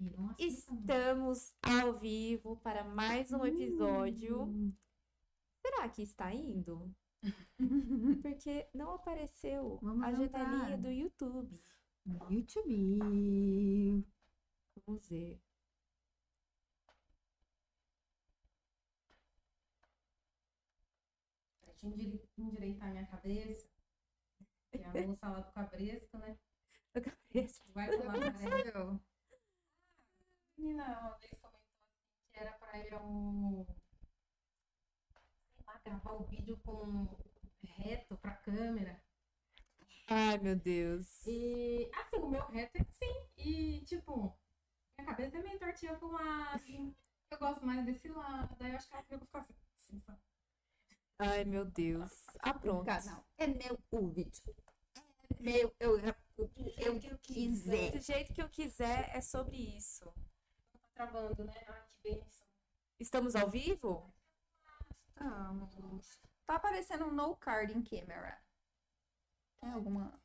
Nossa, Estamos ao vivo para mais um episódio. Será que está indo? Porque não apareceu Vamos a janelinha do YouTube. YouTube. Vamos ver. Deixa eu endire- endireitar minha cabeça. A moça lá do cabresco, né? Vai falar pra ela. Menina, uma vez comentou assim que era pra eu sei lá, gravar o vídeo com reto pra câmera. Ai, meu Deus. E assim, o meu reto é assim. E tipo, minha cabeça é meio tortinha pro lado. Eu gosto mais desse lado. Daí eu acho que ela ficou assim. assim, sabe? Ai, meu Deus. Ah, pronto. É meu o vídeo. Meu, eu o que eu quiser. Do jeito que eu quiser, é sobre isso. Tá travando, né? Ai, que. Estamos ao vivo? Estamos. Tá aparecendo um no card in camera. Tem alguma.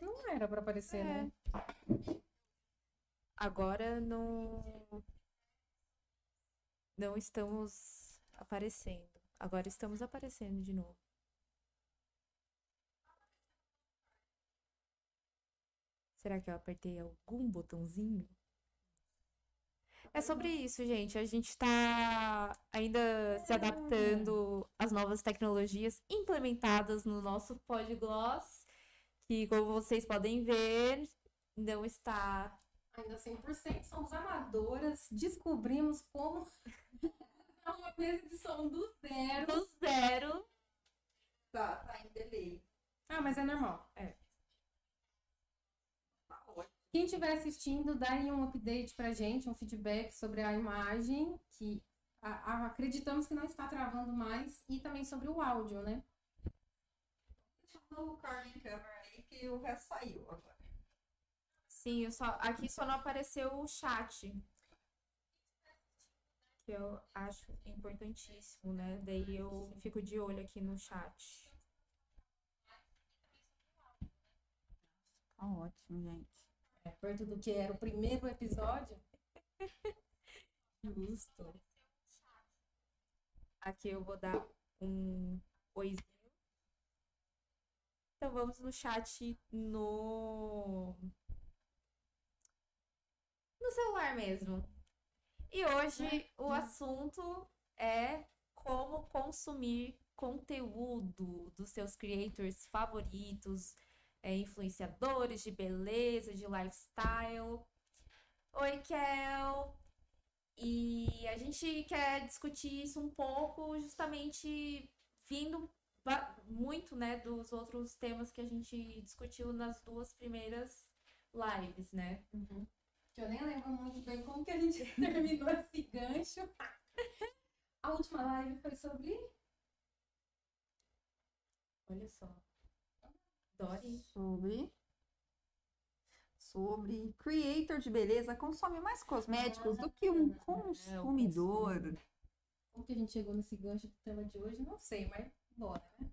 Não era pra aparecer, É. né? Agora não. Não estamos aparecendo. Agora estamos aparecendo de novo. Será que eu apertei algum botãozinho? É sobre isso, gente. A gente está ainda se adaptando às novas tecnologias implementadas no nosso Podgloss, que, como vocês podem ver, não está Ainda 100%, somos amadoras, descobrimos como é uma mesa de som do zero. no zero. Tá, tá em delay. Ah, mas é normal. É. Quem estiver assistindo, dá aí um update pra gente, um feedback sobre a imagem, que a- a- acreditamos que não está travando mais, e também sobre o áudio, né? Deixa card in camera aí que o resto saiu agora. Sim, eu só, aqui só não apareceu o chat. Que eu acho importantíssimo, né? Daí eu fico de olho aqui no chat. Tá ótimo, gente. Perto do que era o primeiro episódio. Justo. Aqui eu vou dar um oizinho. Então vamos no chat no no celular mesmo. E hoje o assunto é como consumir conteúdo dos seus creators favoritos, é, influenciadores de beleza, de lifestyle. Oi, Kel! E a gente quer discutir isso um pouco, justamente vindo muito, né, dos outros temas que a gente discutiu nas duas primeiras lives, né? Que eu nem lembro muito bem como que a gente terminou esse gancho. A última live foi sobre Olha só. Dory. Sobre. Sobre creator de beleza consome mais cosméticos do que um Ah, consumidor. como que a gente chegou nesse gancho do tema de hoje, não sei, mas bora, né?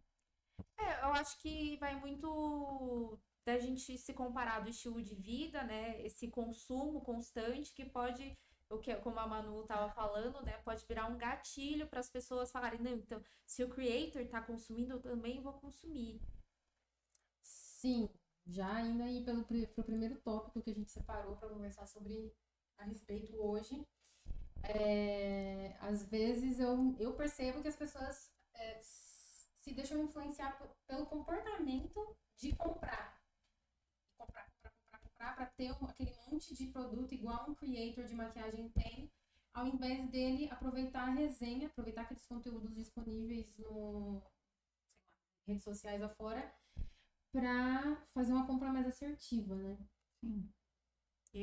É, eu acho que vai muito da gente se comparar do estilo de vida, né? Esse consumo constante que pode, o que, como a Manu estava falando, né? Pode virar um gatilho para as pessoas falarem, não, então, se o creator tá consumindo, eu também vou consumir. Sim, já indo aí pelo, pro primeiro tópico que a gente separou para conversar sobre a respeito hoje. É, às vezes eu, eu percebo que as pessoas é, se deixam influenciar pelo comportamento de comprar. Comprar, comprar, comprar, comprar, para ter aquele monte de produto igual um creator de maquiagem tem, ao invés dele aproveitar a resenha, aproveitar aqueles conteúdos disponíveis no, lá, redes sociais afora, para fazer uma compra mais assertiva, né? Sim. E,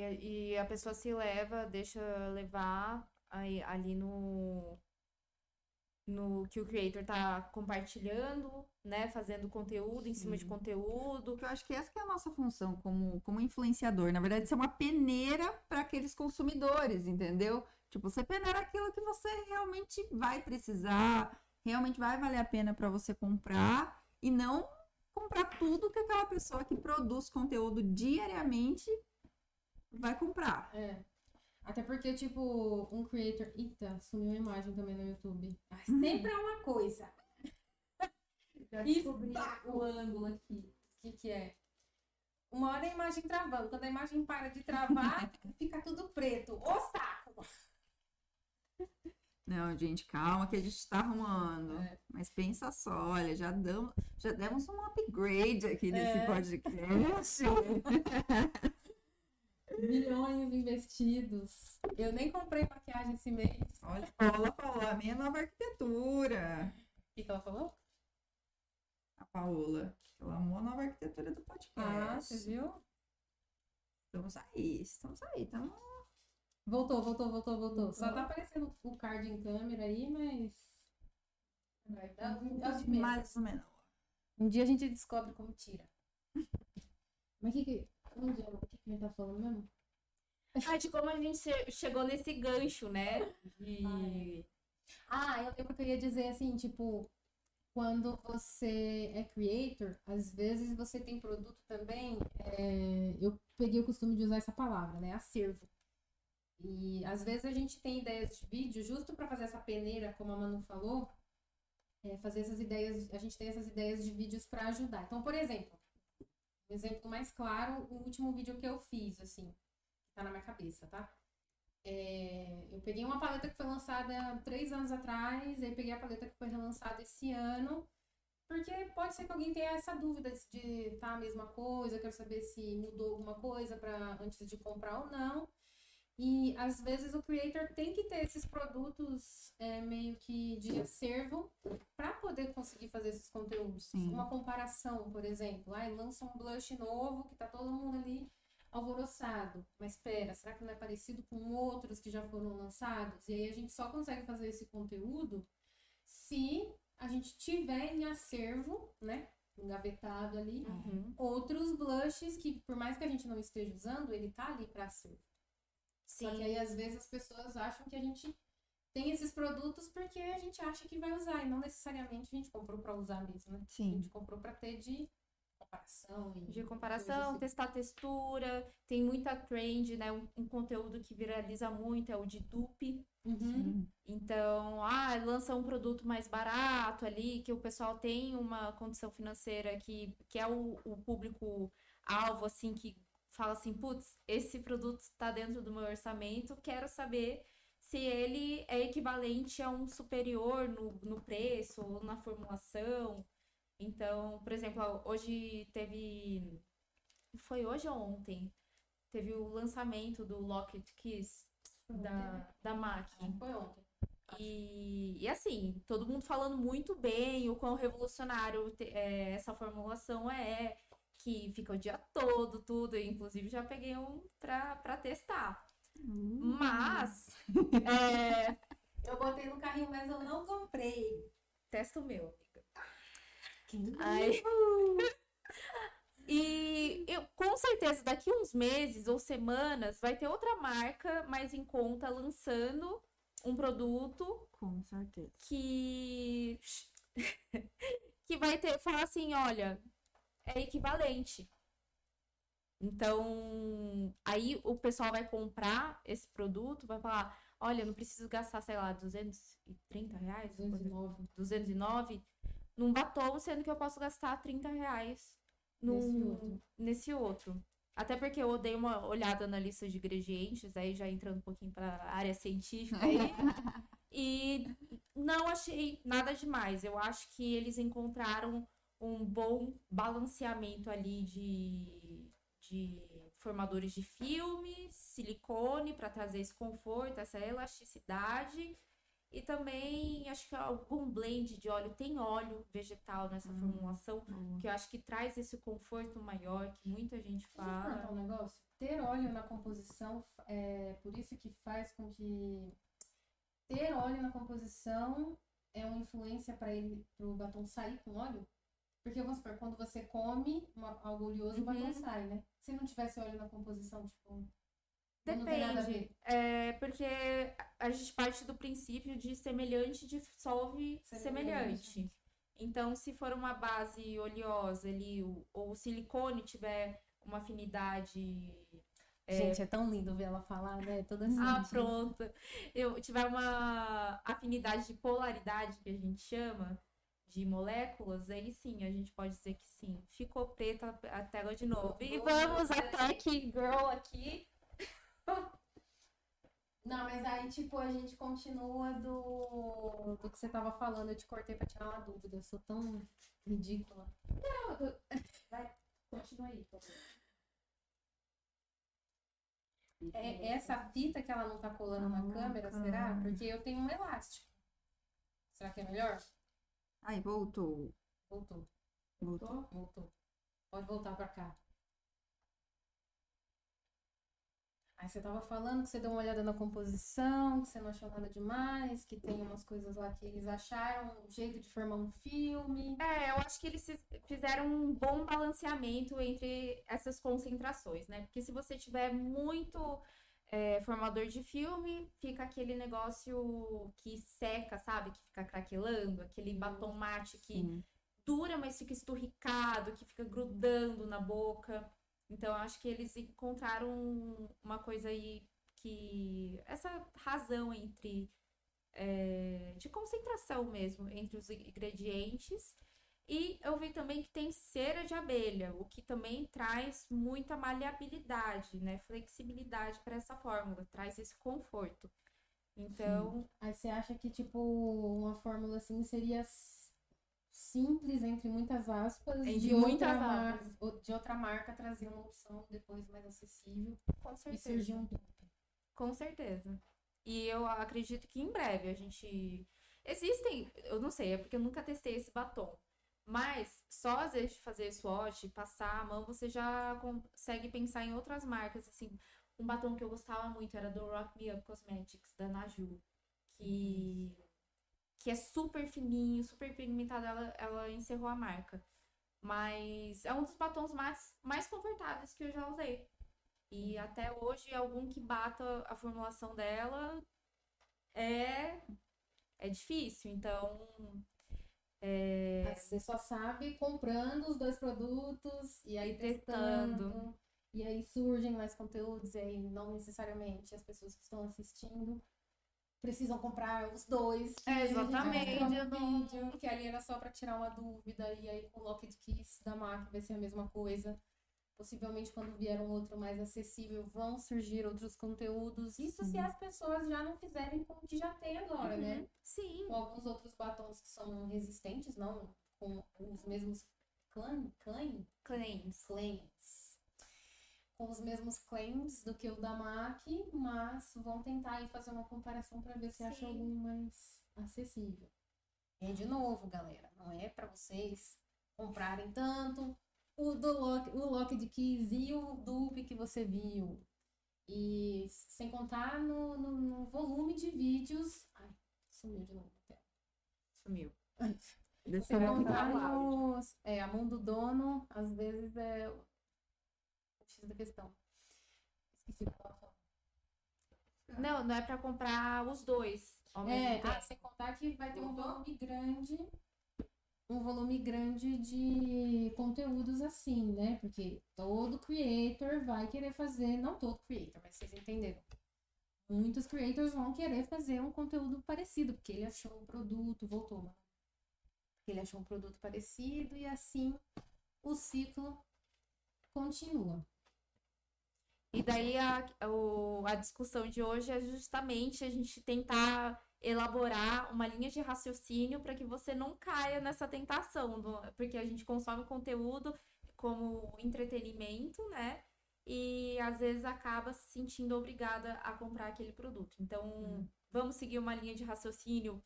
e a pessoa se leva, deixa levar aí, ali no, no que o creator tá compartilhando, né? Fazendo conteúdo em cima de conteúdo. Eu acho que essa que é a nossa função como, como influenciador. Na verdade, ser uma peneira para aqueles consumidores, entendeu? Tipo, você peneira aquilo que você realmente vai precisar, realmente vai valer a pena para você comprar e não comprar tudo que aquela pessoa que produz conteúdo diariamente vai comprar. É. Até porque, tipo, um creator. Eita, sumiu a imagem também no YouTube. Ai, sempre é uma coisa. Já descobri o ângulo aqui. O que, que é? Uma hora a imagem travando. Quando a imagem para de travar, fica tudo preto. Ô saco! Não, gente, calma que a gente tá arrumando. É. Mas pensa só, olha, já damos, já demos um upgrade aqui nesse É. podcast. Milhões investidos. Eu nem comprei maquiagem esse mês. olha, a Paola falou, a minha nova arquitetura. O que, que ela falou? A Paola, ela amou a nova arquitetura do podcast. Ah, você viu? Estamos aí, estamos aí, estamos Voltou, voltou, voltou, voltou. Só tá aparecendo o card em câmera aí, mas. Menos. mais ou menos. Um dia a gente descobre como tira. Mas o que que. Onde é? O que que a gente tá falando mesmo? Ah, de como a gente che- chegou nesse gancho, né? De... Ah, eu lembro que eu ia dizer assim, tipo, quando você é creator, às vezes você tem produto também. é, eu peguei o costume de usar essa palavra, né? Acervo. E às vezes a gente tem ideias de vídeo justo para fazer essa peneira, como a Manu falou, é, fazer essas ideias, a gente tem essas ideias de vídeos para ajudar. Então, por exemplo, um exemplo mais claro, o último vídeo que eu fiz, assim, tá na minha cabeça, tá? É, eu peguei uma paleta que foi lançada três anos atrás, aí peguei a paleta que foi relançada esse ano, porque pode ser que alguém tenha essa dúvida de tá a mesma coisa, quero saber se mudou alguma coisa para antes de comprar ou não. E às vezes o creator tem que ter esses produtos é, meio que de acervo para poder conseguir fazer esses conteúdos. Sim. Uma comparação, por exemplo, ai, lança um blush novo que tá todo mundo ali alvoroçado. Mas espera, será que não é parecido com outros que já foram lançados? E aí a gente só consegue fazer esse conteúdo se a gente tiver em acervo, né? Engavetado ali, Uhum. outros blushes que, por mais que a gente não esteja usando, ele tá ali para acervo. Só que Sim. aí, às vezes, as pessoas acham que a gente tem esses produtos porque a gente acha que vai usar. E não necessariamente a gente comprou para usar mesmo, né? A Sim. gente comprou para ter de comparação. E De comparação, assim. testar textura, tem muita trend, né? Um, um conteúdo que viraliza muito é o de dupe. Uhum. Sim. Então, ah, lança um produto mais barato ali, que o pessoal tem uma condição financeira que, que é o, o público-alvo, assim, que fala assim, putz, esse produto está dentro do meu orçamento, quero saber se ele é equivalente a um superior no, no preço ou na formulação. Então, por exemplo, hoje teve. Foi hoje ou ontem? Teve o lançamento do Locket Kiss da, da MAC. Foi ontem. E, e assim, todo mundo falando muito bem o quão revolucionário te- é, essa formulação é, que fica o dia todo, tudo. Eu, inclusive, já peguei um pra, pra testar. Hum. Mas, é, Eu botei no carrinho, mas eu não comprei. testa o meu, amiga. Aí- E eu, com certeza, daqui uns meses ou semanas, vai ter outra marca mais em conta lançando um produto Com certeza. que que vai ter falar assim, olha, é equivalente. Então, aí o pessoal vai comprar esse produto, vai falar, olha, eu não preciso gastar, sei lá, 230 reais, 209. 209 num batom, sendo que eu posso gastar 30 reais num- Nesse outro. nesse outro. Até porque eu dei uma olhada na lista de ingredientes, aí já entrando um pouquinho para área científica aí. e não achei nada demais. Eu acho que eles encontraram um bom balanceamento ali de, de formadores de filme, silicone para trazer esse conforto, essa elasticidade. E também acho que algum blend de óleo, tem óleo vegetal nessa Hum. formulação, Boa. que eu acho que traz esse conforto maior que muita gente Deixa eu fala. um negócio. Ter óleo na composição, é por isso que faz com que ter óleo na composição é uma influência para ele, pro batom sair com óleo? Porque vamos supor, quando você come uma- algo oleoso, o batom Uhum. sai, né? Se não tivesse óleo na composição, tipo. Depende. É porque a gente parte do princípio de semelhante dissolve Semelhante. semelhante. Então, se for uma base oleosa ali, ou o silicone tiver uma afinidade. é, Gente, é tão lindo ver ela falar, né? Toda assim. ah, pronto. Eu tiver uma afinidade de polaridade, que a gente chama, de moléculas, aí sim, a gente pode dizer que sim. Ficou preta a tela de novo. E vamos a Tech Girl aqui. Não, mas aí, tipo, a gente continua do, do que você tava falando. Eu te cortei pra tirar uma dúvida. Eu sou tão ridícula. Não, eu- vai, continua aí, por favor. É essa fita que ela não tá colando na câmera, será? Porque eu tenho um elástico. Será que é melhor? Ai, voltou. Voltou. Voltou. Voltou. Pode voltar pra cá. Aí você tava falando que você deu uma olhada na composição, que você não achou nada demais, que tem umas coisas lá que eles acharam, um jeito de formar um filme. É, eu acho que eles fiz- fizeram um bom balanceamento entre essas concentrações, né? Porque se você tiver muito é, formador de filme, fica aquele negócio que seca, sabe? Que fica craquelando, aquele batom mate que Sim. dura, mas fica esturricado, que fica grudando na boca. Então, acho que eles encontraram uma coisa aí que. Essa razão entre. é, de concentração mesmo entre os ingredientes. E eu vi também que tem cera de abelha, o que também traz muita maleabilidade, né? Flexibilidade para essa fórmula, traz esse conforto. Então, Aí você acha que, tipo, uma fórmula assim seria simples, entre muitas aspas, Entre de, muitas outra aspas. de outra marca trazer uma opção depois mais acessível com e certeza. surgir um dupe. Com certeza. E eu acredito que em breve a gente. Existem, eu não sei, é porque eu nunca testei esse batom. Mas só às vezes fazer swatch, passar a mão, você já consegue pensar em outras marcas. Assim, um batom que eu gostava muito era do Rock Me Up Cosmetics, da Naju. Que, que é super fininho, super pigmentado. Ela, ela encerrou a marca. Mas é um dos batons mais, mais confortáveis que eu já usei. E até hoje, algum que bata a formulação dela é, é difícil. Então, é, Você só sabe comprando os dois produtos e aí testando. testando. E aí surgem mais conteúdos, e aí não necessariamente as pessoas que estão assistindo precisam comprar os dois. É, exatamente, não- vídeo, que ali era só para tirar uma dúvida, e aí com o Locket Kiss da MAC vai ser a mesma coisa. Possivelmente, quando vier um outro mais acessível, vão surgir outros conteúdos. Isso se Sim. as pessoas já não fizerem com o que já tem agora, né? Uhum. sim, com alguns outros batons que são resistentes, não com os mesmos clan, claim, claims. claims, com os mesmos claims do que o da MAC, mas vão tentar aí fazer uma comparação para ver se acha Sim. algum mais acessível. E de novo, galera, não é para vocês comprarem tanto o do lock, o lock de keys e o dupe que você viu. E sem contar no, no, no volume de vídeos. Ai, sumiu de novo. Sumiu. Desse Sem lado. contar nos. É, a mão do dono, às vezes é o X da questão. Esqueci o eu. Não, não é pra comprar os dois É, ah, sem contar que vai ter um Voltou? volume grande. Um volume grande de conteúdos assim, né? Porque todo creator vai querer fazer, não todo creator, mas vocês entenderam. Muitos creators vão querer fazer um conteúdo parecido, porque ele achou um produto, voltou, mano. Porque ele achou um produto parecido e assim o ciclo continua. E daí a, o- a discussão de hoje é justamente a gente tentar elaborar uma linha de raciocínio para que você não caia nessa tentação, do- porque a gente consome conteúdo como entretenimento, né? E às vezes acaba se sentindo obrigada a comprar aquele produto. Então, vamos seguir uma linha de raciocínio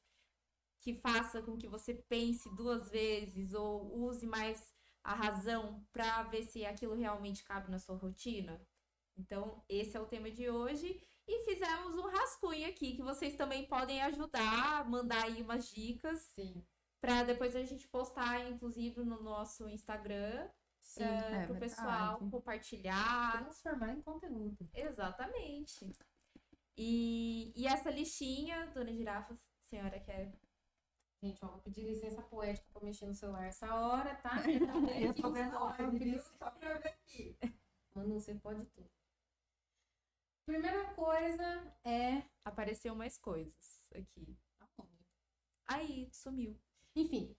que faça com que você pense duas vezes ou use mais a razão para ver se aquilo realmente cabe na sua rotina. Então, esse é o tema de hoje. E fizemos um rascunho aqui que vocês também podem ajudar, mandar aí umas dicas Sim. para depois a gente postar, inclusive, no nosso Instagram, Sim. para é o pessoal verdade. compartilhar. Transformar em conteúdo. Exatamente. E, e essa listinha, dona Girafa, a senhora quer Gente, ó, vou pedir licença poética pra mexer no celular essa hora, tá? Eu tô vendo pra ver aqui. Manu, você pode tudo. Primeira coisa é. Apareceu mais coisas aqui. Aí, sumiu. Enfim,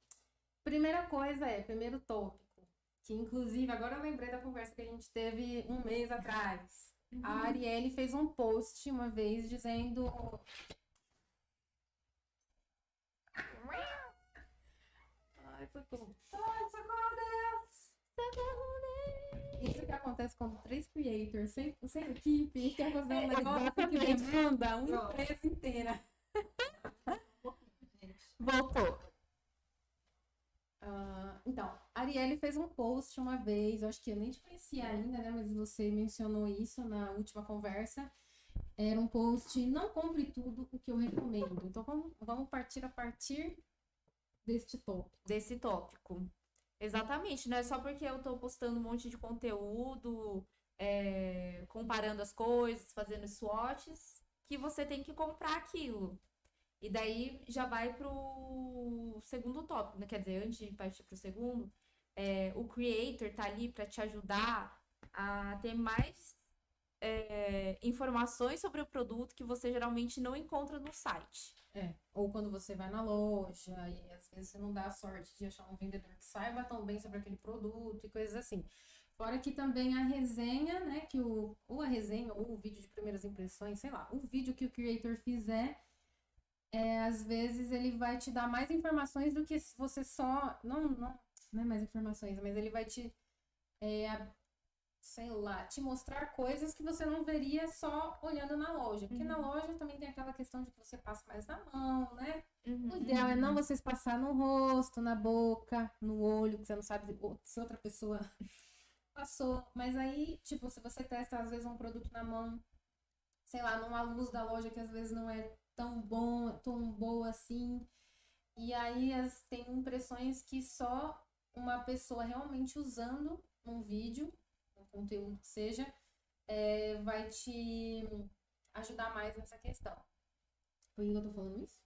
primeira coisa é, primeiro tópico, que inclusive agora eu lembrei da conversa que a gente teve um mês atrás. A Arielle fez um post uma vez dizendo. Ai, socorro. Ai, socorro, Deus! Isso que acontece quando três creators sem, sem equipe quer fazer um É, negócio que demanda uma empresa inteira. Voltou. Ah, então, a Arielle fez um post uma vez, eu acho que eu nem te conhecia ainda, né? Mas você mencionou isso na última conversa. Era um post, não compre tudo o que eu recomendo. Então vamos, vamos partir a partir deste tópico. Desse tópico. Exatamente, não é só porque eu tô postando um monte de conteúdo, é, comparando as coisas, fazendo swatches, que você tem que comprar aquilo. E daí já vai pro segundo tópico, né? Quer dizer, antes de partir pro segundo, é, o creator tá ali para te ajudar a ter mais é, informações sobre o produto que você geralmente não encontra no site. É, ou quando você vai na loja e às vezes você não dá a sorte de achar um vendedor que saiba tão bem sobre aquele produto e coisas assim. Fora que também a resenha, né, que o, ou a resenha ou o vídeo de primeiras impressões, sei lá, o vídeo que o creator fizer, é, às vezes ele vai te dar mais informações do que se você só, não, não, não é mais informações, mas ele vai te, é, sei lá, te mostrar coisas que você não veria só olhando na loja. Porque na loja também tem aquela questão de que você passa mais na mão, né? O ideal é não vocês passar no rosto, na boca, no olho, que você não sabe se outra pessoa passou. Mas aí, tipo, se você testa às vezes um produto na mão, sei lá, numa luz da loja que às vezes não é tão bom, tão boa assim. E aí as, tem impressões que só uma pessoa realmente usando um vídeo, conteúdo que seja, é, vai te ajudar mais nessa questão. Por que eu tô falando isso?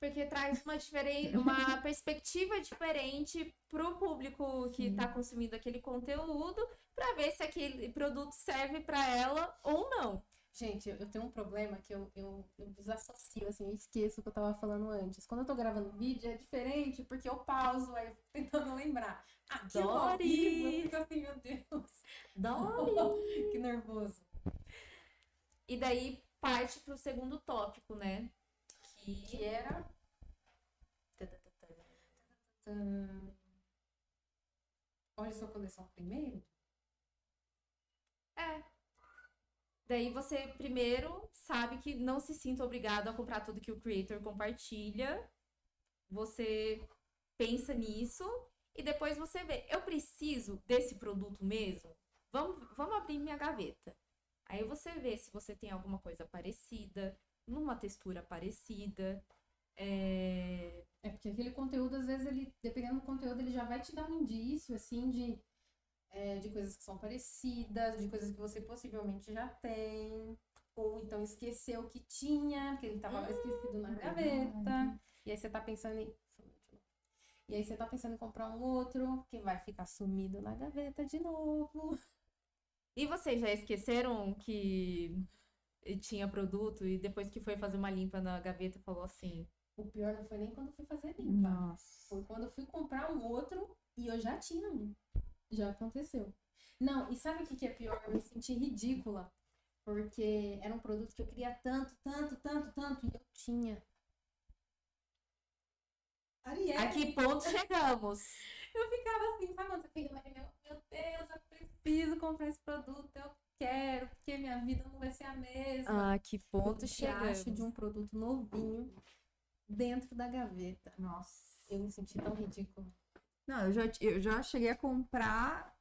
Porque traz uma, diferen... uma perspectiva diferente pro público que está consumindo aquele conteúdo, para ver se aquele produto serve para ela ou não. Gente, eu tenho um problema que eu, eu, eu desassocio, assim, eu esqueço o que eu tava falando antes. Quando eu tô gravando vídeo é diferente, porque eu pauso, aí eu fico tentando lembrar. Aqui Dori! vivo, eu fico assim, meu Deus, Dori! que nervoso. E daí parte pro segundo tópico, né? Que Que era... Olha sua coleção primeiro. É. Daí você primeiro sabe que não se sinta obrigado a comprar tudo que o creator compartilha. Você pensa nisso e depois você vê, eu preciso desse produto mesmo? Vamos, vamos abrir minha gaveta. Aí você vê se você tem alguma coisa parecida, numa textura parecida. É... É porque aquele conteúdo, às vezes, ele, dependendo do conteúdo, ele já vai te dar um indício, assim, de, é, de coisas que são parecidas, de coisas que você possivelmente já tem, ou então esqueceu que tinha, porque ele tava Hum, esquecido na verdade. gaveta, e aí você tá pensando em. E aí você tá pensando em comprar um outro, que vai ficar sumido na gaveta de novo. E vocês já esqueceram que tinha produto e depois que foi fazer uma limpa na gaveta falou assim: O pior não foi nem quando fui fazer limpa. Nossa. Foi quando eu fui comprar um outro e eu já tinha um. Já aconteceu. Não, e sabe o que, que é pior? Eu me senti ridícula. Porque era um produto que eu queria tanto, tanto, tanto, tanto, e eu tinha. Ariel, A que ponto chegamos? eu ficava assim, sabe? quando Você fica meu Deus, eu preciso comprar esse produto, eu quero, porque minha vida não vai ser a mesma. Ah, que ponto eu chegamos? acho de um produto novinho dentro da gaveta. Nossa. Eu me senti tão ridícula. Não, eu já, eu já cheguei a comprar,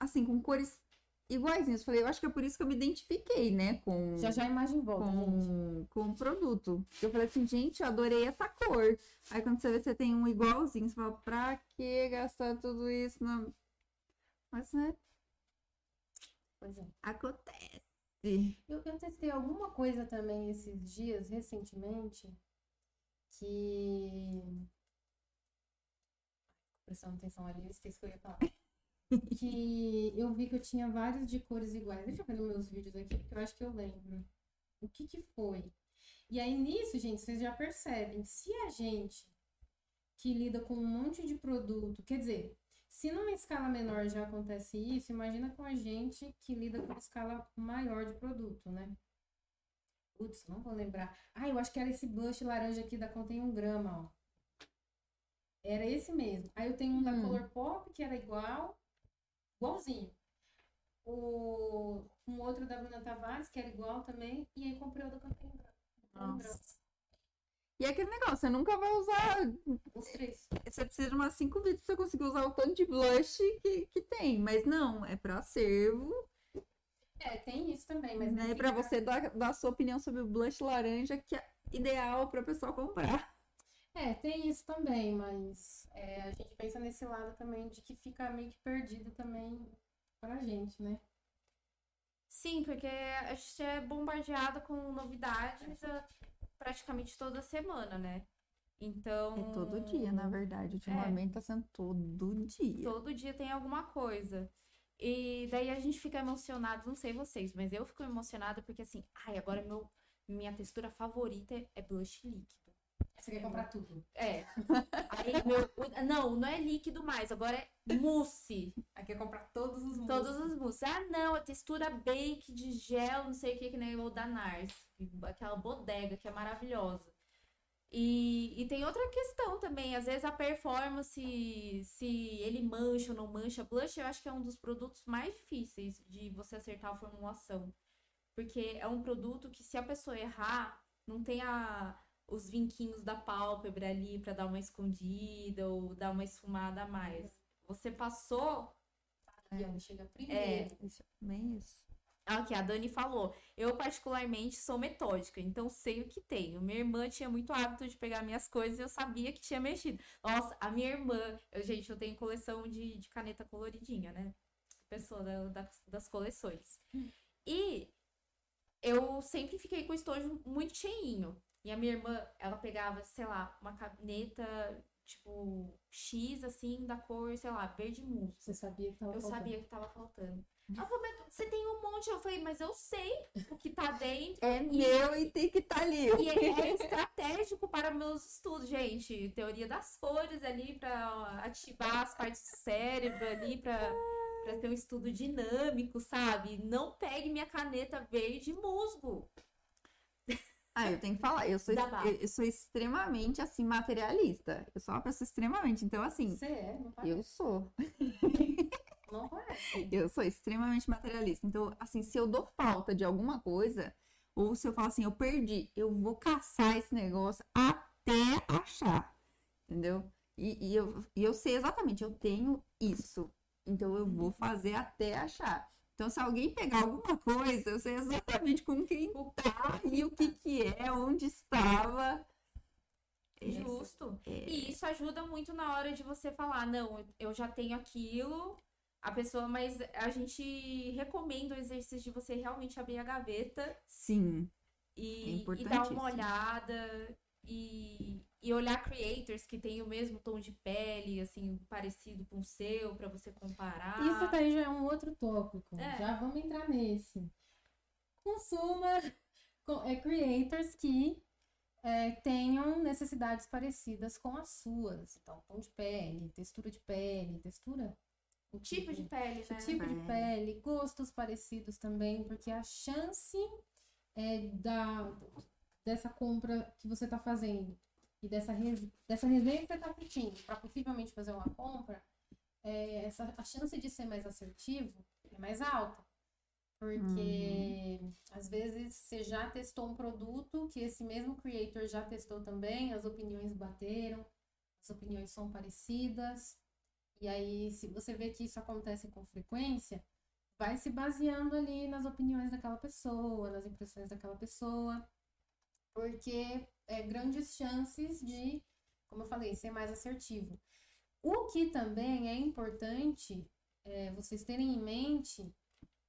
assim, com cores iguaizinhas. Falei, eu acho que é por isso que eu me identifiquei, né, com, Já já a imagem volta, gente. com, com o produto. Eu falei assim, gente, eu adorei essa cor. Aí quando você vê, você tem um igualzinho, você fala, pra que gastar tudo isso? Na... Mas, né, Pois é. acontece. Eu, eu testei alguma coisa também esses dias, recentemente, que prestando atenção ali, eu esqueci o que eu ia falar. que eu vi que eu tinha vários de cores iguais. Deixa eu ver nos meus vídeos aqui, porque eu acho que eu lembro. O que que foi? E aí, nisso, gente, vocês já percebem, se a gente que lida com um monte de produto, quer dizer, se numa escala menor já acontece isso, imagina com a gente que lida com escala maior de produto, né? Putz, não vou lembrar. Ah, eu acho que era esse blush laranja aqui da Contém um grama, ó. Era esse mesmo. Aí eu tenho um da Hum. Color Pop, que era igual, igualzinho. O, um outro da Bruna Tavares, que era igual também. E aí comprei o da grama. Nossa. E é aquele negócio, você nunca vai usar. Os três. Você precisa de umas cinco vídeos pra você conseguir usar o tanto de blush que, que tem. Mas não, é pra acervo. É, tem isso também, mas né? Pra caso- você dar, dar a sua opinião sobre o blush laranja, que é ideal pra pessoa comprar. É, tem isso também, mas é, a gente pensa nesse lado também de que fica meio que perdido também pra gente, né? Sim, porque a gente é bombardeado com novidades ah, praticamente toda semana, né? Então. É todo dia, na verdade. Ultimamente tá sendo todo dia. Todo dia tem alguma coisa. E daí a gente fica emocionado, não sei vocês, mas eu fico emocionada porque assim, ai, agora meu, minha textura favorita é blush líquido. Você quer comprar tudo. É. Aí meu, não, não é líquido mais, agora é mousse. Aí quer comprar todos os Todos mousses. os mousses. Ah, não, a textura bake de gel, não sei o que, que nem o da Nars. Aquela bodega que é maravilhosa. E, e tem outra questão também, às vezes a performance, se ele mancha ou não mancha. Blush eu acho que é um dos produtos mais difíceis de você acertar a formulação. Porque é um produto que se a pessoa errar, não tem a, os vinquinhos da pálpebra ali pra dar uma escondida ou dar uma esfumada a mais. Você passou, E ela chega primeiro. Isso, bem isso. Ah, Ok, a Dani falou. Eu, particularmente, sou metódica, então sei o que tenho. Minha irmã tinha muito hábito de pegar minhas coisas e eu sabia que tinha mexido. Nossa, a minha irmã. Eu, gente, eu tenho coleção de, de caneta coloridinha, né? Pessoa da- das, das coleções. E eu sempre fiquei com o estojo muito cheinho. E a minha irmã, ela pegava, sei lá, uma caneta, tipo, X, assim, da cor, sei lá, verde mousse. Você sabia que tava Eu faltando. sabia que tava faltando. Ela falou, mas você tem um monte. Eu falei, mas eu sei o que tá dentro. É meu e tem que estar ali. E é, é estratégico para meus estudos, gente. Teoria das cores ali para ativar as partes do cérebro ali para para ter um estudo dinâmico, sabe? Não pegue minha caneta verde musgo. Ah, eu tenho que falar, eu sou, eu, eu sou extremamente, assim, materialista. Eu sou uma pessoa extremamente, então, assim, Você é, não parece. eu sou. Não parece. Eu sou extremamente materialista. Então, assim, se eu dou falta de alguma coisa, ou se eu falo assim, eu perdi, eu vou caçar esse negócio até achar. Entendeu? E, e eu, e eu sei exatamente, eu tenho isso. Então eu vou fazer até achar. Então, se alguém pegar alguma coisa, eu sei exatamente com quem tá e o que que é, onde estava. Justo. é, E isso ajuda muito na hora de você falar, não, eu já tenho aquilo, a pessoa, mas a gente recomenda o exercício de você realmente abrir a gaveta sim. e, É e dar uma olhada e, e olhar creators que tem o mesmo tom de pele, assim, parecido com o seu, pra você comparar. Isso daí já é um outro tópico. É. Já vamos entrar nesse. Consuma co- é, creators que é, tenham necessidades parecidas com as suas. Então, tom de pele, textura de pele, textura. O Tipo de pele, né? tipo de Pele. pele, gostos parecidos também, porque a chance é, da, dessa compra que você está fazendo e dessa, res- dessa resenha que você está curtindo para possivelmente fazer uma compra, é, essa, a chance de ser mais assertivo é mais alta. Porque às vezes você já testou um produto que esse mesmo creator já testou também, as opiniões bateram, as opiniões são parecidas. E aí, se você vê que isso acontece com frequência, vai se baseando ali nas opiniões daquela pessoa, nas impressões daquela pessoa, porque é grandes chances de, como eu falei, ser mais assertivo. O que também é importante é, vocês terem em mente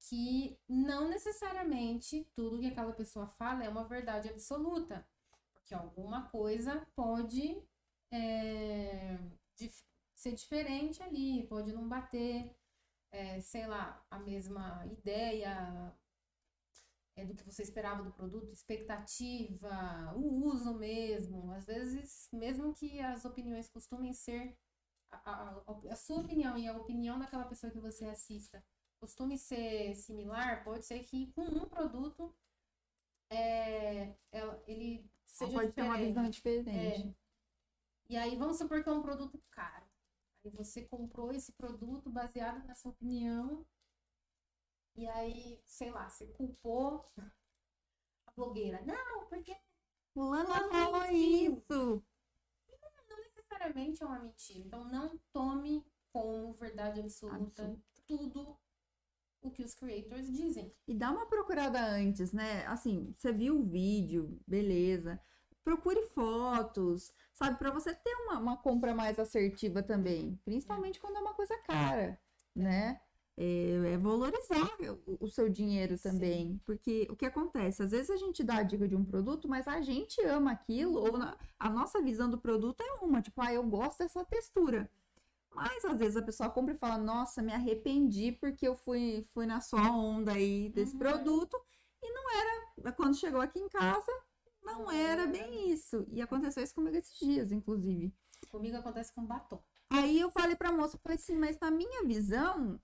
que não necessariamente tudo que aquela pessoa fala é uma verdade absoluta, porque alguma coisa pode é, ser diferente ali, pode não bater, é, sei lá, a mesma ideia é, do que você esperava do produto, expectativa, o uso mesmo. Às vezes, mesmo que as opiniões costumem ser. A, a, a sua opinião e a opinião daquela pessoa que você assista costume ser similar, pode ser que com um produto é, ele seja Pode ter uma diferente. visão diferente. É. E aí vamos supor que é um produto caro. Aí você comprou esse produto baseado na sua opinião. E aí, sei lá, você culpou a blogueira. Não, porque Fulano falou mentiu. isso. necessariamente é uma mentira. Então não tome como verdade absoluta Absoluta. tudo o que os creators dizem. E dá uma procurada antes, né? Assim, você viu o vídeo, beleza. Procure fotos, sabe? Pra você ter uma, uma compra mais assertiva também. Principalmente quando é uma coisa cara, né? É, é valorizar o, seu dinheiro também. Porque o que acontece? Às vezes a gente dá a dica de um produto, mas a gente ama aquilo, ou na- a nossa visão do produto é uma, tipo, ah, eu gosto dessa textura. Mas às vezes a pessoa compra e fala, nossa, me arrependi porque eu fui, fui na sua onda aí desse Uhum. produto e não era. Quando chegou aqui em casa, não era bem isso. E aconteceu isso comigo esses dias, inclusive. Comigo acontece com batom. Aí eu falei pra moça, eu falei assim, mas na minha visão,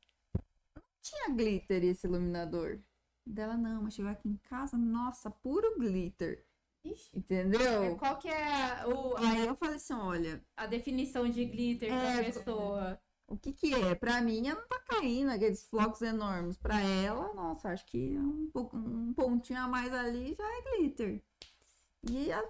tinha glitter esse iluminador. Dela, não, mas chegou aqui em casa, nossa, puro glitter. Ixi, Entendeu? Qual que é o, Aí eu falei assim, olha, a definição de glitter É, pra pessoa? O que que é? Pra mim, ela não tá caindo aqueles flocos enormes. Pra ela, nossa, acho que um, um pontinho a mais ali já é glitter. E a-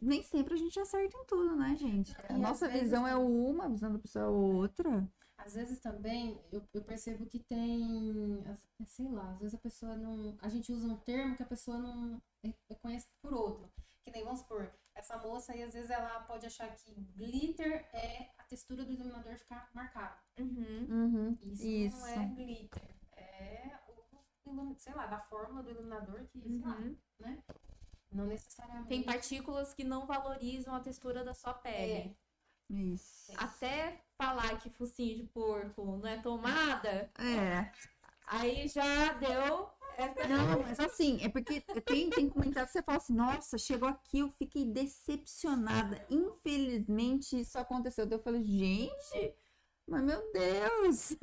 nem sempre a gente acerta em tudo, né, gente? A E nossa vezes visão é tem- uma, a visão da pessoa é outra. Às vezes também eu, eu percebo que tem, as- sei lá, às vezes a pessoa não. A gente usa um termo que a pessoa não re- reconhece por outro. Que nem, vamos supor, essa moça aí, às vezes ela pode achar que glitter é a textura do iluminador ficar marcado. Uhum. Uhum, Isso, Isso. não é glitter. É o, sei lá, da fórmula do iluminador que, sei lá, Uhum. não necessariamente. Tem partículas que não valorizam a textura da sua pele. Isso. Até falar que focinho de porco não é tomada, É. aí já deu essa. Não, mas assim, é porque tem, tem comentário que você fala assim, nossa, chegou aqui, eu fiquei decepcionada. Infelizmente, isso aconteceu. Daí Eu falei, gente, mas meu Deus.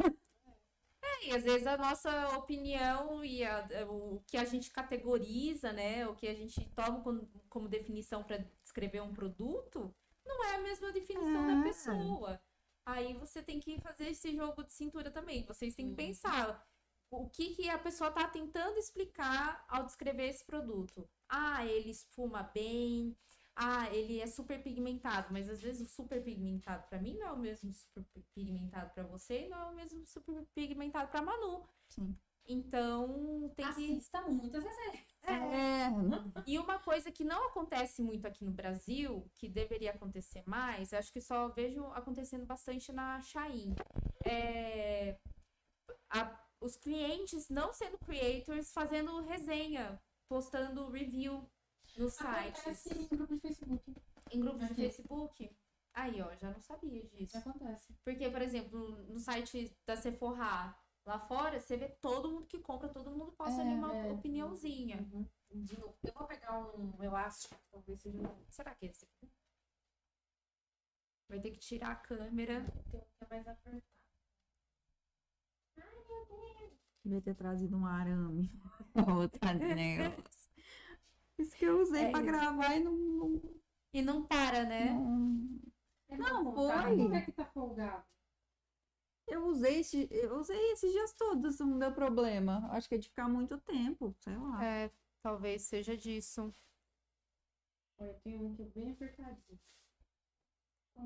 E às vezes a nossa opinião e a- o que a gente categoriza, né? O que a gente toma como, como definição para descrever um produto, não é a mesma definição da É. pessoa. Aí você tem que fazer esse jogo de cintura também. Vocês têm que Uhum. pensar o que, que a pessoa está tentando explicar ao descrever esse produto. Ah, ele esfuma bem. Ah, ele é super pigmentado, mas às vezes o super pigmentado para mim não é o mesmo super pigmentado para você e não é o mesmo super pigmentado para Manu. Sim. Então, tem que Assista muitas vezes. É, e uma coisa que não acontece muito aqui no Brasil, que deveria acontecer mais, acho que só vejo acontecendo bastante na Shein. É a- os clientes não sendo creators fazendo resenha, postando review nos sites. Acontece em grupo de Facebook. Em grupos de Aqui. Facebook. Aí, ó, já não sabia disso. Acontece. Porque, por exemplo, no site da Sephora, lá fora, você vê todo mundo que compra, todo mundo posta É, ali uma é. opiniãozinha. Uhum. De novo. Eu vou pegar um elástico, talvez seja um. Será que é esse aqui? Vai ter que tirar a câmera. Tem um que é mais apertado. devia ter trazido um arame. Outra negócio. Isso que eu usei É. pra gravar e não. não, E não para, né? não- É Não, mal folgado? foi. Como é que tá folgado? Eu usei, esse- eu usei esses dias todos, não deu problema. Acho que é de ficar muito tempo, sei lá. É, talvez seja disso. Olha, tem um que é bem apertadinho.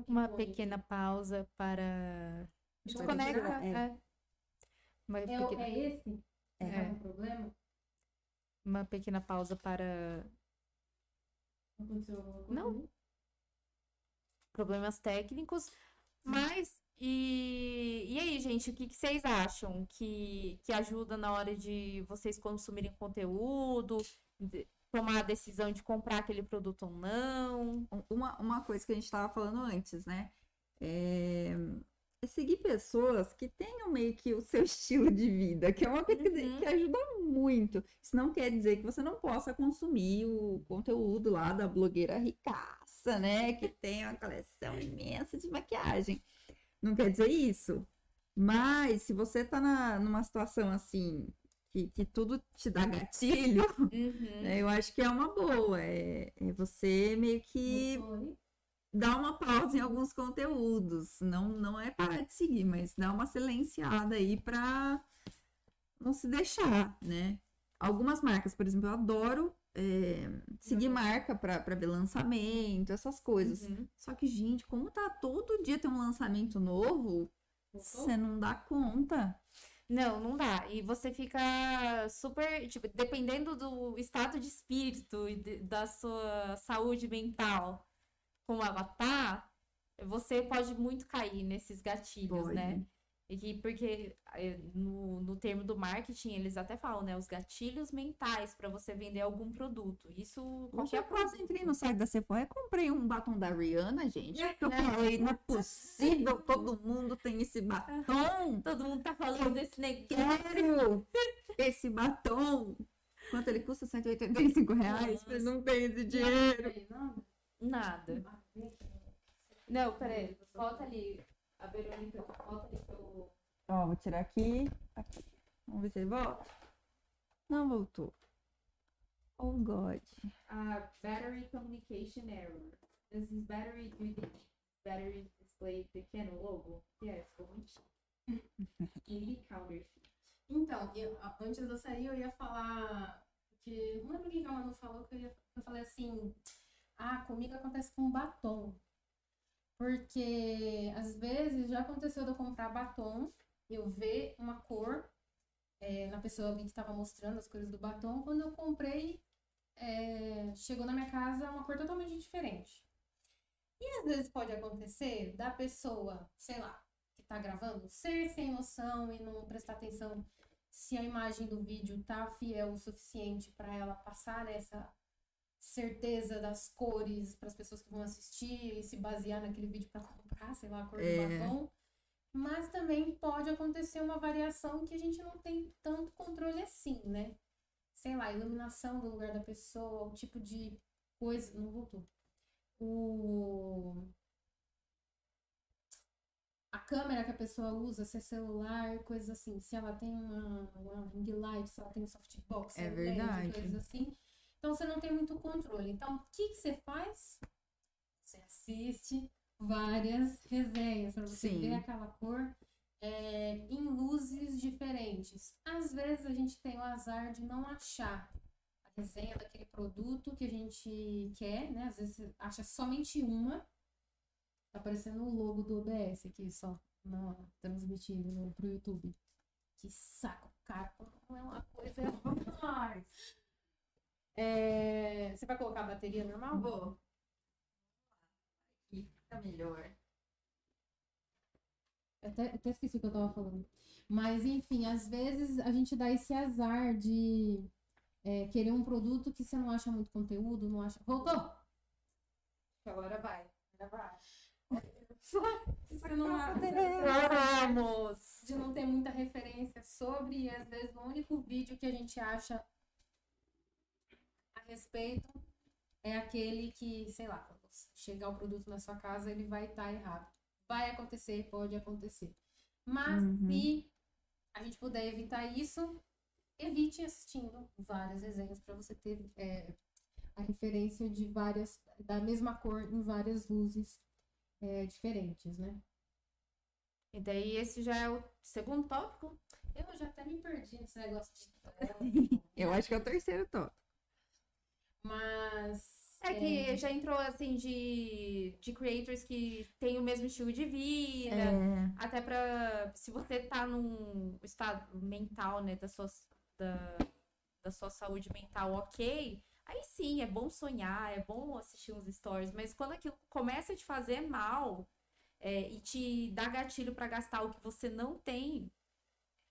Uma pequena pausa para. Desconecta. é. É. Uma, É, o- pequena, é esse? É. Tá com problema? uma pequena pausa para Aconteceu alguma coisa? Não. problemas técnicos. Mas, e, e aí, gente, o que, que vocês acham que, que ajuda na hora de vocês consumirem conteúdo, de- tomar a decisão de comprar aquele produto ou não? Uma, uma coisa que a gente estava falando antes, né? É, é seguir pessoas que tenham meio que o seu estilo de vida, que é uma coisa Uhum. que ajuda muito. Isso não quer dizer que você não possa consumir o conteúdo lá da blogueira ricaça, né? Que tem uma coleção imensa de maquiagem. Não quer dizer isso. Mas se você tá na, numa situação assim, que, que tudo te dá gatilho, Uhum. né, eu acho que é uma boa. É, é você meio que dar uma pausa em alguns conteúdos. Não, não é parar de seguir, mas dar uma silenciada aí pra não se deixar, né? Algumas marcas, por exemplo, eu adoro é, seguir Uhum. marca pra pra ver lançamento, essas coisas. Uhum. Só que, gente, como tá todo dia tem um lançamento novo, você não dá conta. Não, não dá. E você fica super, tipo, dependendo do estado de espírito e de- da sua saúde mental, como ela tá, você pode muito cair nesses gatilhos, Pode. né? E que, porque eh, no, no termo do marketing, eles até falam, né? Os gatilhos mentais para você vender algum produto. Isso qualquer eu quase entrei no site da Sephora e comprei um batom da Rihanna, gente. É, Eu né? falei, não é possível, todo mundo tem esse batom. Todo mundo tá falando desse negócio. Quero esse batom. Quanto ele custa? 185 reais? Nossa. Eu não tenho esse dinheiro. Nada. Vem. Não, peraí. Volta ali. A Verônica, volta ali pro. Ó, vou tirar aqui. aqui. Vamos ver se ele volta. Não voltou. Oh, God. Uh, battery communication error. Does this battery do the battery display pequeno logo? Yes, orange. Indie counterfeit. Então, eu- antes de eu sair, eu ia falar. Que, não lembro quem que a Manu falou, que eu, ia, eu falei assim. Ah, comigo acontece com batom. Porque às vezes já aconteceu de eu comprar batom, eu ver uma cor é, na pessoa ali que estava mostrando as cores do batom. Quando eu comprei, é, chegou na minha casa uma cor totalmente diferente. E às vezes pode acontecer da pessoa, sei lá, que tá gravando ser sem noção e não prestar atenção se a imagem do vídeo tá fiel o suficiente para ela passar essa certeza das cores para as pessoas que vão assistir e se basear naquele vídeo para comprar, sei lá, a cor É. do batom. Mas também pode acontecer uma variação que a gente não tem tanto controle assim, né? Sei lá, a iluminação do lugar da pessoa, o tipo de coisa. Não voltou. O a câmera que a pessoa usa, se é celular, coisas assim, se ela tem uma, uma ring light, se ela tem um softbox, É LED, verdade. coisas assim. Então você não tem muito controle. Então, o que, que você faz? Você assiste várias resenhas para você Sim. ver aquela cor é, em luzes diferentes. Às vezes a gente tem o azar de não achar a resenha daquele produto que a gente quer, né? Às vezes você acha somente uma. Tá aparecendo o logo do OBS aqui só, na, transmitindo no, pro YouTube. Que saco, cara. Não é uma coisa mais. É, você vai colocar a bateria normal? Vou. Aqui fica melhor. Eu Até, até esqueci o que eu tava falando. Mas, enfim, às vezes a gente dá esse azar de é, querer um produto que você não acha muito conteúdo, não acha. Voltou! Agora vai. Agora vai. Você não Vamos! de não ter muita referência sobre, e às vezes o único vídeo que a gente acha respeito é aquele que, sei lá, quando chegar o produto na sua casa, ele vai estar errado. Vai acontecer, pode acontecer. Mas Uhum. se a gente puder evitar isso, evite assistindo várias resenhas para você ter é, a referência de várias, da mesma cor em várias luzes é, diferentes, né? E daí esse já é o segundo tópico? Eu já até me perdi nesse negócio de. Eu acho que é o terceiro top. Mas. É que já entrou assim de, de creators que têm o mesmo estilo de vida. É, Até pra. Se você tá num estado mental, né, da sua, da, da sua saúde mental ok, aí sim, é bom sonhar, é bom assistir uns stories, mas quando aquilo começa a te fazer mal é, e te dá gatilho pra gastar o que você não tem,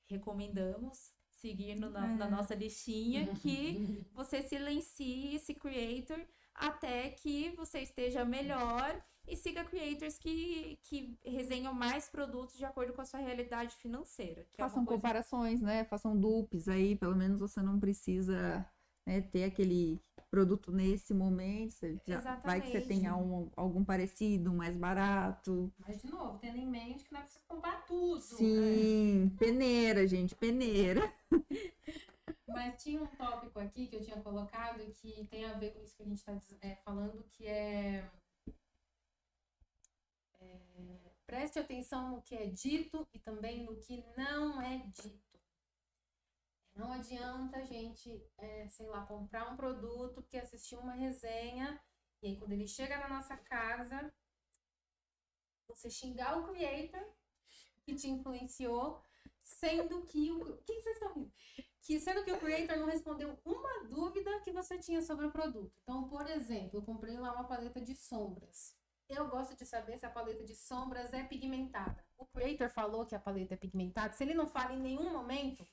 recomendamos seguir no- na, na É. nossa listinha que você silencie esse creator até que você esteja melhor E siga creators que, que resenham mais produtos de acordo com a sua realidade financeira. que é Façam coisa- comparações, né? Façam dupes aí, pelo menos você não precisa né, ter aquele produto nesse momento. Você já, vai que você tenha um, algum parecido, mais barato. Mas, de novo, tendo em mente que não é preciso comprar tudo. né? Sim, peneira, gente, peneira. Mas tinha um tópico aqui que eu tinha colocado que tem a ver com isso que a gente está falando, que é, é, Preste atenção no que é dito e também no que não é dito. Não adianta a gente, é, sei lá, comprar um produto porque assistiu uma resenha e aí quando ele chega na nossa casa, você xingar o creator que te influenciou, sendo que o. Que vocês estão rindo? que sendo que o creator não respondeu uma dúvida que você tinha sobre o produto. Então, por exemplo, eu comprei lá uma paleta de sombras. Eu gosto de saber se a paleta de sombras é pigmentada. O creator falou que a paleta é pigmentada. Se ele não fala em nenhum momento,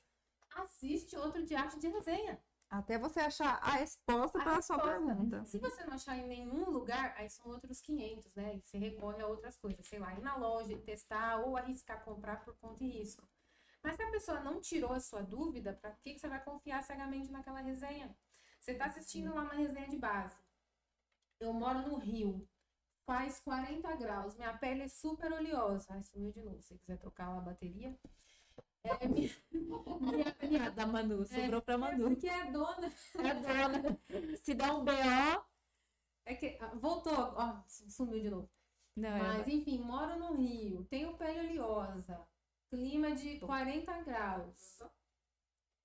assiste outro de arte de resenha. Até você achar a resposta para a sua resposta. pergunta. Se você não achar em nenhum lugar, aí são outros 500, né? E você recorre a outras coisas, sei lá, ir na loja testar ou arriscar comprar por conta e risco. Mas se a pessoa não tirou a sua dúvida, para que, que você vai confiar cegamente naquela resenha? Você está assistindo lá uma resenha de base. Eu moro no Rio, faz 40 graus, minha pele é super oleosa. Ai, sumiu de novo. Se quiser trocar lá a bateria. É, minha, minha, minha, Ah, da Manu, sobrou pra é Manu. porque é dona. É dona. Se dá um BO. É que, ah, voltou, ó, sumiu de novo. Não, é. Mas, enfim, moro no Rio, tenho pele oleosa, clima de 40 graus.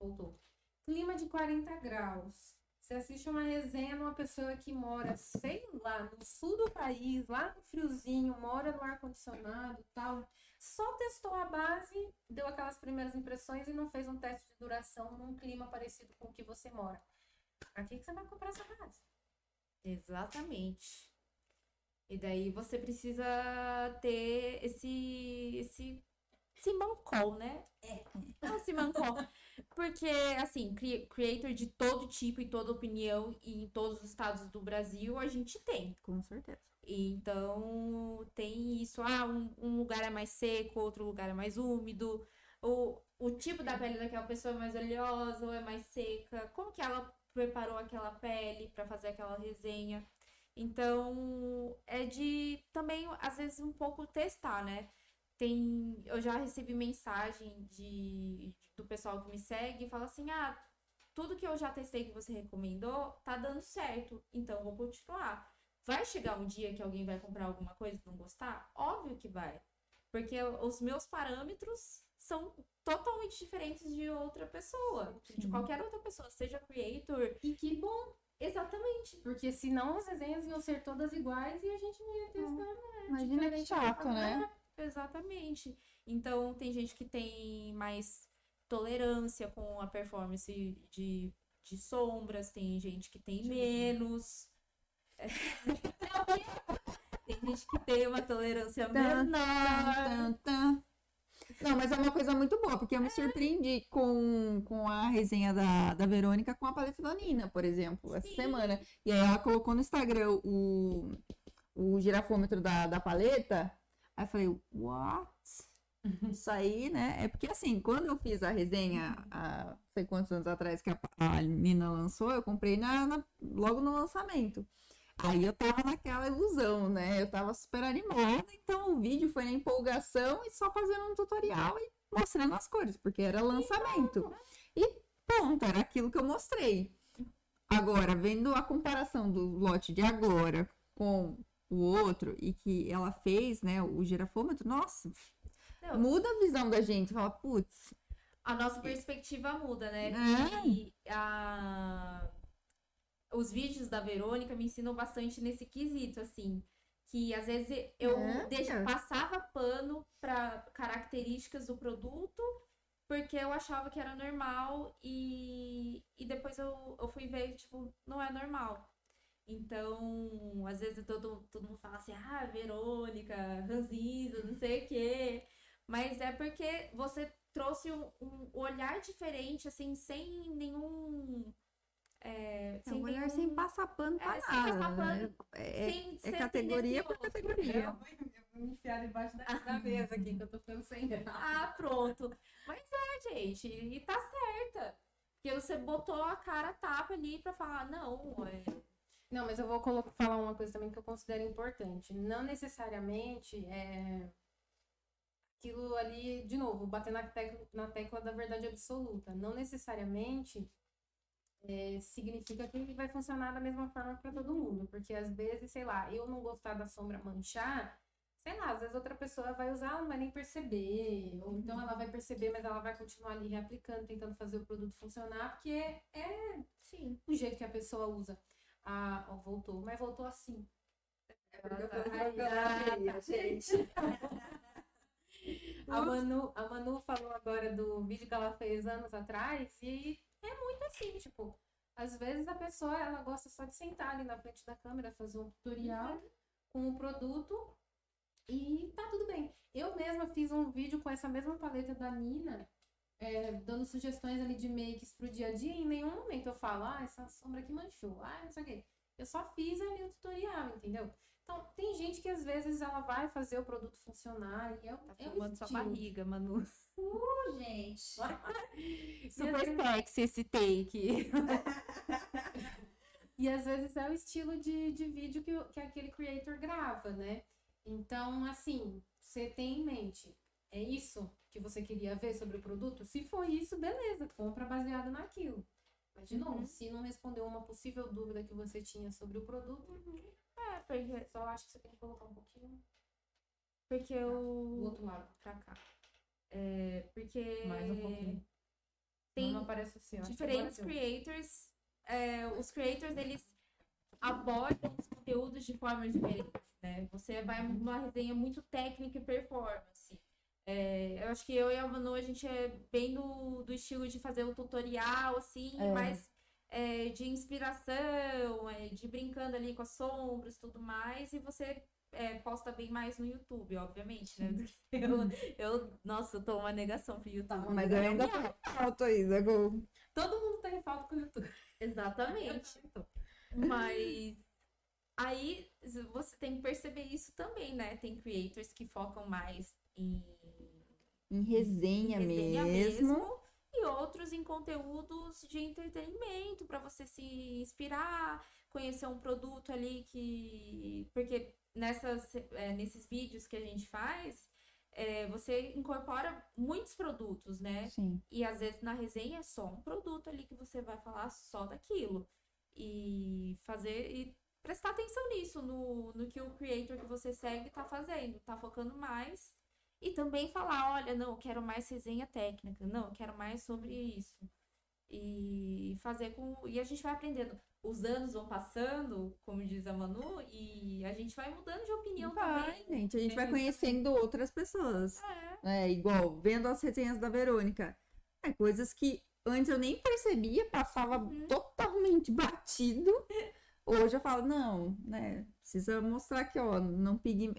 Voltou. Clima de 40 graus. Você assiste uma resenha numa pessoa que mora, sei lá, no sul do país, lá no friozinho, mora no ar-condicionado tal. Só testou a base, deu aquelas primeiras impressões e não fez um teste de duração num clima parecido com o que você mora. Pra que, você vai comprar essa base? Exatamente. E daí você precisa ter esse esse esse mancol, né? É, esse mancol. Porque, assim, creator de todo tipo e toda opinião e em todos os estados do Brasil a gente tem. Com certeza. Então, tem isso. Ah, um, um lugar é mais seco, outro lugar é mais úmido. O, o tipo da pele daquela pessoa é mais oleosa ou é mais seca. Como que ela preparou aquela pele para fazer aquela resenha. Então, é de também, às vezes, um pouco testar, né? Tem, eu já recebi mensagem de, do pessoal que me segue e fala assim: ah, tudo que eu já testei que você recomendou tá dando certo, então vou continuar. Vai chegar um dia que alguém vai comprar alguma coisa e não gostar? Óbvio que vai. Porque os meus parâmetros são totalmente diferentes de outra pessoa, de Sim. qualquer outra pessoa, seja creator. E que bom, Exatamente. porque senão as resenhas iam ser todas iguais e a gente não ia testar Imagina que chato, né? Exatamente. Então, tem gente que tem mais tolerância com a performance de, de sombras, tem gente que tem menos. Tem gente que tem uma tolerância Tan, menor. Não, mas é uma coisa muito boa, porque eu me surpreendi com, com a resenha da, da Verônica com a paleta da Nina, por exemplo, essa Sim. semana. E aí ela colocou no Instagram o, o girafômetro da, da paleta. Aí eu falei, what? Isso aí, né? É porque assim, quando eu fiz a resenha há sei quantos anos atrás que a, a Nina lançou, eu comprei na, na- logo no lançamento. Aí eu tava naquela ilusão, né? Eu tava super animada, então o vídeo foi na empolgação e só fazendo um tutorial e mostrando as cores, porque era lançamento. E pronto, era aquilo que eu mostrei. Agora, vendo a comparação do lote de agora com o outro e que ela fez, né, o girafômetro, nossa, Não, muda a visão da gente. Fala, putz, a nossa perspectiva muda, né? É. E a... os vídeos da Verônica me ensinam bastante nesse quesito, assim. Que às vezes eu É. deixa, passava pano para características do produto, porque eu achava que era normal e, e depois eu, eu fui ver, tipo, não é normal. Então, às vezes todo, todo mundo fala assim, ah, Verônica, ranzinza, não sei o quê. Mas é porque você trouxe um, um olhar diferente, assim, sem nenhum. É, É sem um olhar nenhum- sem passar pano pra É, sem nada. passar né? pano, É, sem é ser categoria por categoria. Eu vou me enfiar debaixo da, da mesa aqui, que eu tô ficando sem graça. Ah, pronto. Mas é, gente, e tá certa. Porque você botou a cara tapa ali pra falar, não, é, Não, mas eu vou colo- falar uma coisa também que eu considero importante. Não necessariamente é aquilo ali, de novo, bater na tecla, na tecla da verdade absoluta. Não necessariamente é, significa que vai funcionar da mesma forma para todo mundo. Porque às vezes, sei lá, eu não gostar da sombra manchar, sei lá, às vezes outra pessoa vai usar, ela não vai nem perceber. Ou então ela vai perceber, mas ela vai continuar ali reaplicando, tentando fazer o produto funcionar, porque é sim. o jeito que a pessoa usa. Ah, ó, voltou, mas voltou assim. Eu tô Ai, aí, tá. gente. A Manu, a Manu falou agora do vídeo que ela fez anos atrás e é muito assim, tipo, às vezes a pessoa ela gosta só de sentar ali na frente da câmera, fazer um tutorial com o produto e tá tudo bem. Eu mesma fiz um vídeo com essa mesma paleta da Nina, é, dando sugestões ali de makes pro dia a dia, e em nenhum momento eu falo, ah, essa sombra aqui manchou, ah, não sei o quê. Eu só fiz ali o tutorial, entendeu? Então, tem gente que às vezes ela vai fazer o produto funcionar e é, o- Tá é o filmando sua estilo. barriga, Manu. gente. Super sexy esse take. E às vezes é o estilo de, de vídeo que, o- que aquele creator grava, né? Então, assim, você tem em mente, é isso que você queria ver sobre o produto? Se for isso, beleza, compra baseado naquilo. Mas, de novo, Uhum. se não respondeu uma possível dúvida que você tinha sobre o produto, É, porque, só acho que você tem que colocar um pouquinho porque do eu. outro lado. Pra cá. É, porque. Mais um pouquinho. Tem não aparece o seu. acho que diferentes creators. é, os creators, eles abordam os conteúdos de forma diferente, né? Você vai numa resenha muito técnica e performance. É, eu acho que eu e a Manu, a gente é bem do, do estilo de fazer um tutorial, assim, É. mais é, de inspiração, é, de brincando ali com as sombras e tudo mais, e você é, posta bem mais no YouTube, obviamente, né? Do que Eu, eu, nossa, eu tô uma negação pro YouTube. Mas eu ainda falta ainda. com- Todo mundo tem falta com o YouTube. Exatamente. Mas aí você tem que perceber isso também, né? Tem creators que focam mais em Em resenha, resenha mesmo. E outros em conteúdos de entretenimento para você se inspirar, conhecer um produto ali que porque nessas é, nesses vídeos que a gente faz é, você incorpora muitos produtos, né? Sim. E às vezes na resenha é só um produto ali que você vai falar só daquilo. E fazer e prestar atenção nisso, no, no que o creator que você segue tá fazendo, tá focando mais. E também falar, olha, não, eu quero mais resenha técnica, não, eu quero mais sobre isso. E fazer com. E a gente vai aprendendo. Os anos vão passando, como diz a Manu, e a gente vai mudando de opinião Vai, também. gente. A gente vai Tem conhecendo outras pessoas. É. É, igual, vendo as resenhas da Verônica. É, coisas que antes eu nem percebia, passava Uhum. totalmente batido. Hoje eu falo, não, né? Precisa mostrar que, ó, não pigme-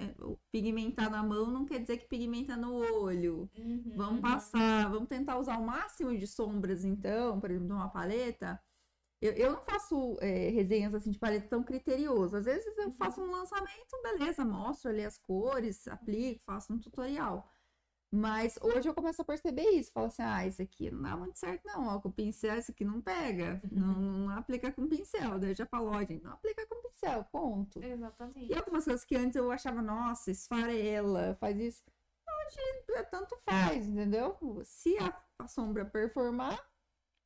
pigmentar na mão não quer dizer que pigmenta no olho. Uhum. Vamos passar, vamos tentar usar o máximo de sombras, então, por exemplo, de uma paleta. Eu, eu não faço é, resenhas assim de paleta tão criterioso. Às vezes eu faço um lançamento, beleza, mostro ali as cores, aplico, faço um tutorial. Mas hoje eu começo a perceber isso. Falo assim, ah, esse aqui não dá muito certo, não. Ó, com o pincel, esse aqui não pega. Não, não aplica com pincel. Daí eu já falo, ó, gente, não aplica com pincel, ponto. Exatamente. E algumas coisas que antes eu achava, nossa, esfarela, faz isso. Hoje é, tanto faz, entendeu? Se a, a sombra performar,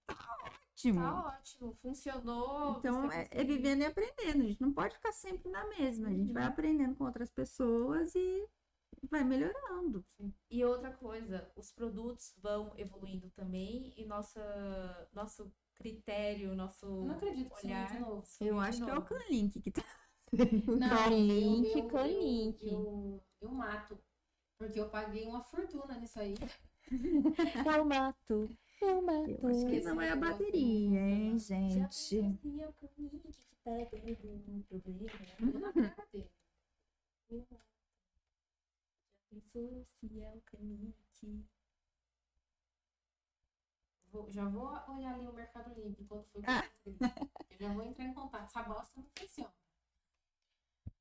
tá ótimo. Tá ótimo, funcionou. Então é, é vivendo e aprendendo. A gente não pode ficar sempre na mesma. A gente vai aprendendo com outras pessoas e vai melhorando. E outra coisa, os produtos vão evoluindo também e nossa, nosso critério, nosso Eu não acredito que olhar. de novo. Eu de acho que é o novo. Canlink que tá. Não, Canlink, eu, eu, Canlink. Eu, eu, eu mato. Porque eu paguei uma fortuna nisso aí. Eu mato, eu mato. Eu acho que não é a bateria, hein, gente? é o Canlink que tá dando um problema. Eu na cara dele. Já pensou é o Canlink? vou, já vou olhar ali o Mercado Livre quando for Ah. Eu já vou entrar em contato. Essa bosta não funciona.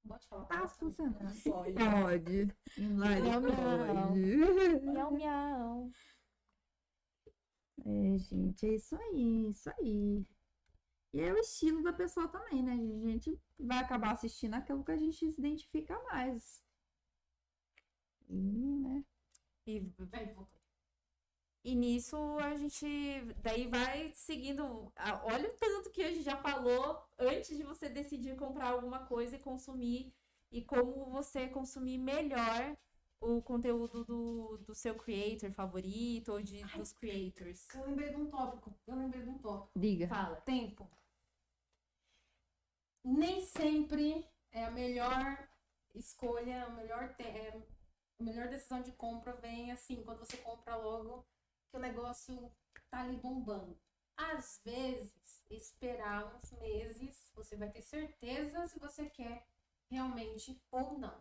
Pode falar Tá bosta? funcionando. Pode. Pode. Miau, miau. pode. Miau, miau. É, gente, é isso aí, isso aí. E é o estilo da pessoa também, né? A gente vai acabar assistindo aquilo que a gente se identifica mais. E, né? E, Vai, e nisso a gente daí vai seguindo. a- Olha o tanto que a gente já falou antes de você decidir comprar alguma coisa e consumir. E como você consumir melhor o conteúdo do, do seu creator favorito ou de, Ai. dos creators. Eu lembrei de um tópico. Eu lembrei de um tópico. Diga. Fala. Tempo. Nem sempre é a melhor escolha, a melhor, te- é, a melhor decisão de compra vem assim, quando você compra logo que o negócio tá ali bombando. Às vezes, esperar uns meses, você vai ter certeza se você quer realmente ou não.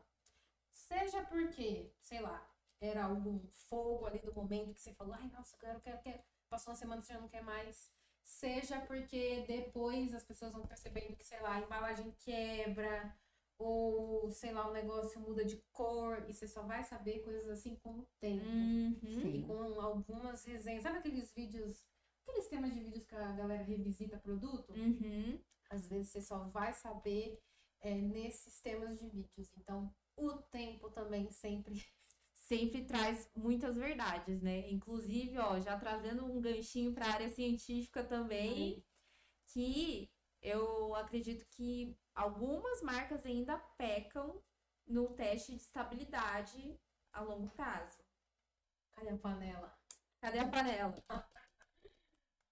Seja porque, sei lá, era algum fogo ali do momento que você falou, ai, nossa, eu quero, quero, quero. Passou uma semana, você já não quer mais. Seja porque depois as pessoas vão percebendo que, sei lá, a embalagem quebra, ou, sei lá, o negócio muda de cor, e você só vai saber coisas assim com o tempo. Uhum. E com algumas resenhas. Sabe aqueles vídeos, aqueles temas de vídeos que a galera revisita produto? Uhum. Às vezes você só vai saber é, nesses temas de vídeos. Então, o tempo também sempre. sempre traz muitas verdades, né? Inclusive, ó, já trazendo um ganchinho para a área científica também, que eu acredito que algumas marcas ainda pecam no teste de estabilidade a longo prazo. Cadê a panela? Cadê a panela?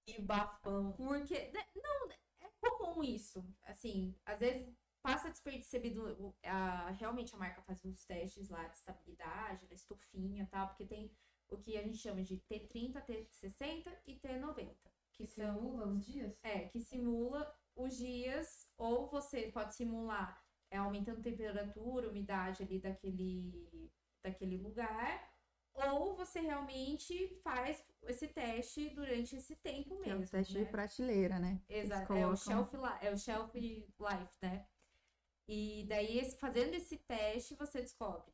E bafão. Porque, né, não, é comum isso. Assim, às vezes passa despercebido. A, realmente a marca faz os testes lá de estabilidade, da estufinha e tal, porque tem o que a gente chama de T30, T60 e T90. Que Que são. simula os dias? É, que simula os dias, ou você pode simular é, aumentando temperatura, umidade ali daquele, daquele lugar, ou você realmente faz esse teste durante esse tempo Que é mesmo. o teste né? de prateleira, né? Exato, é o colocam- shelf, é o shelf life, né? E daí, fazendo esse teste, você descobre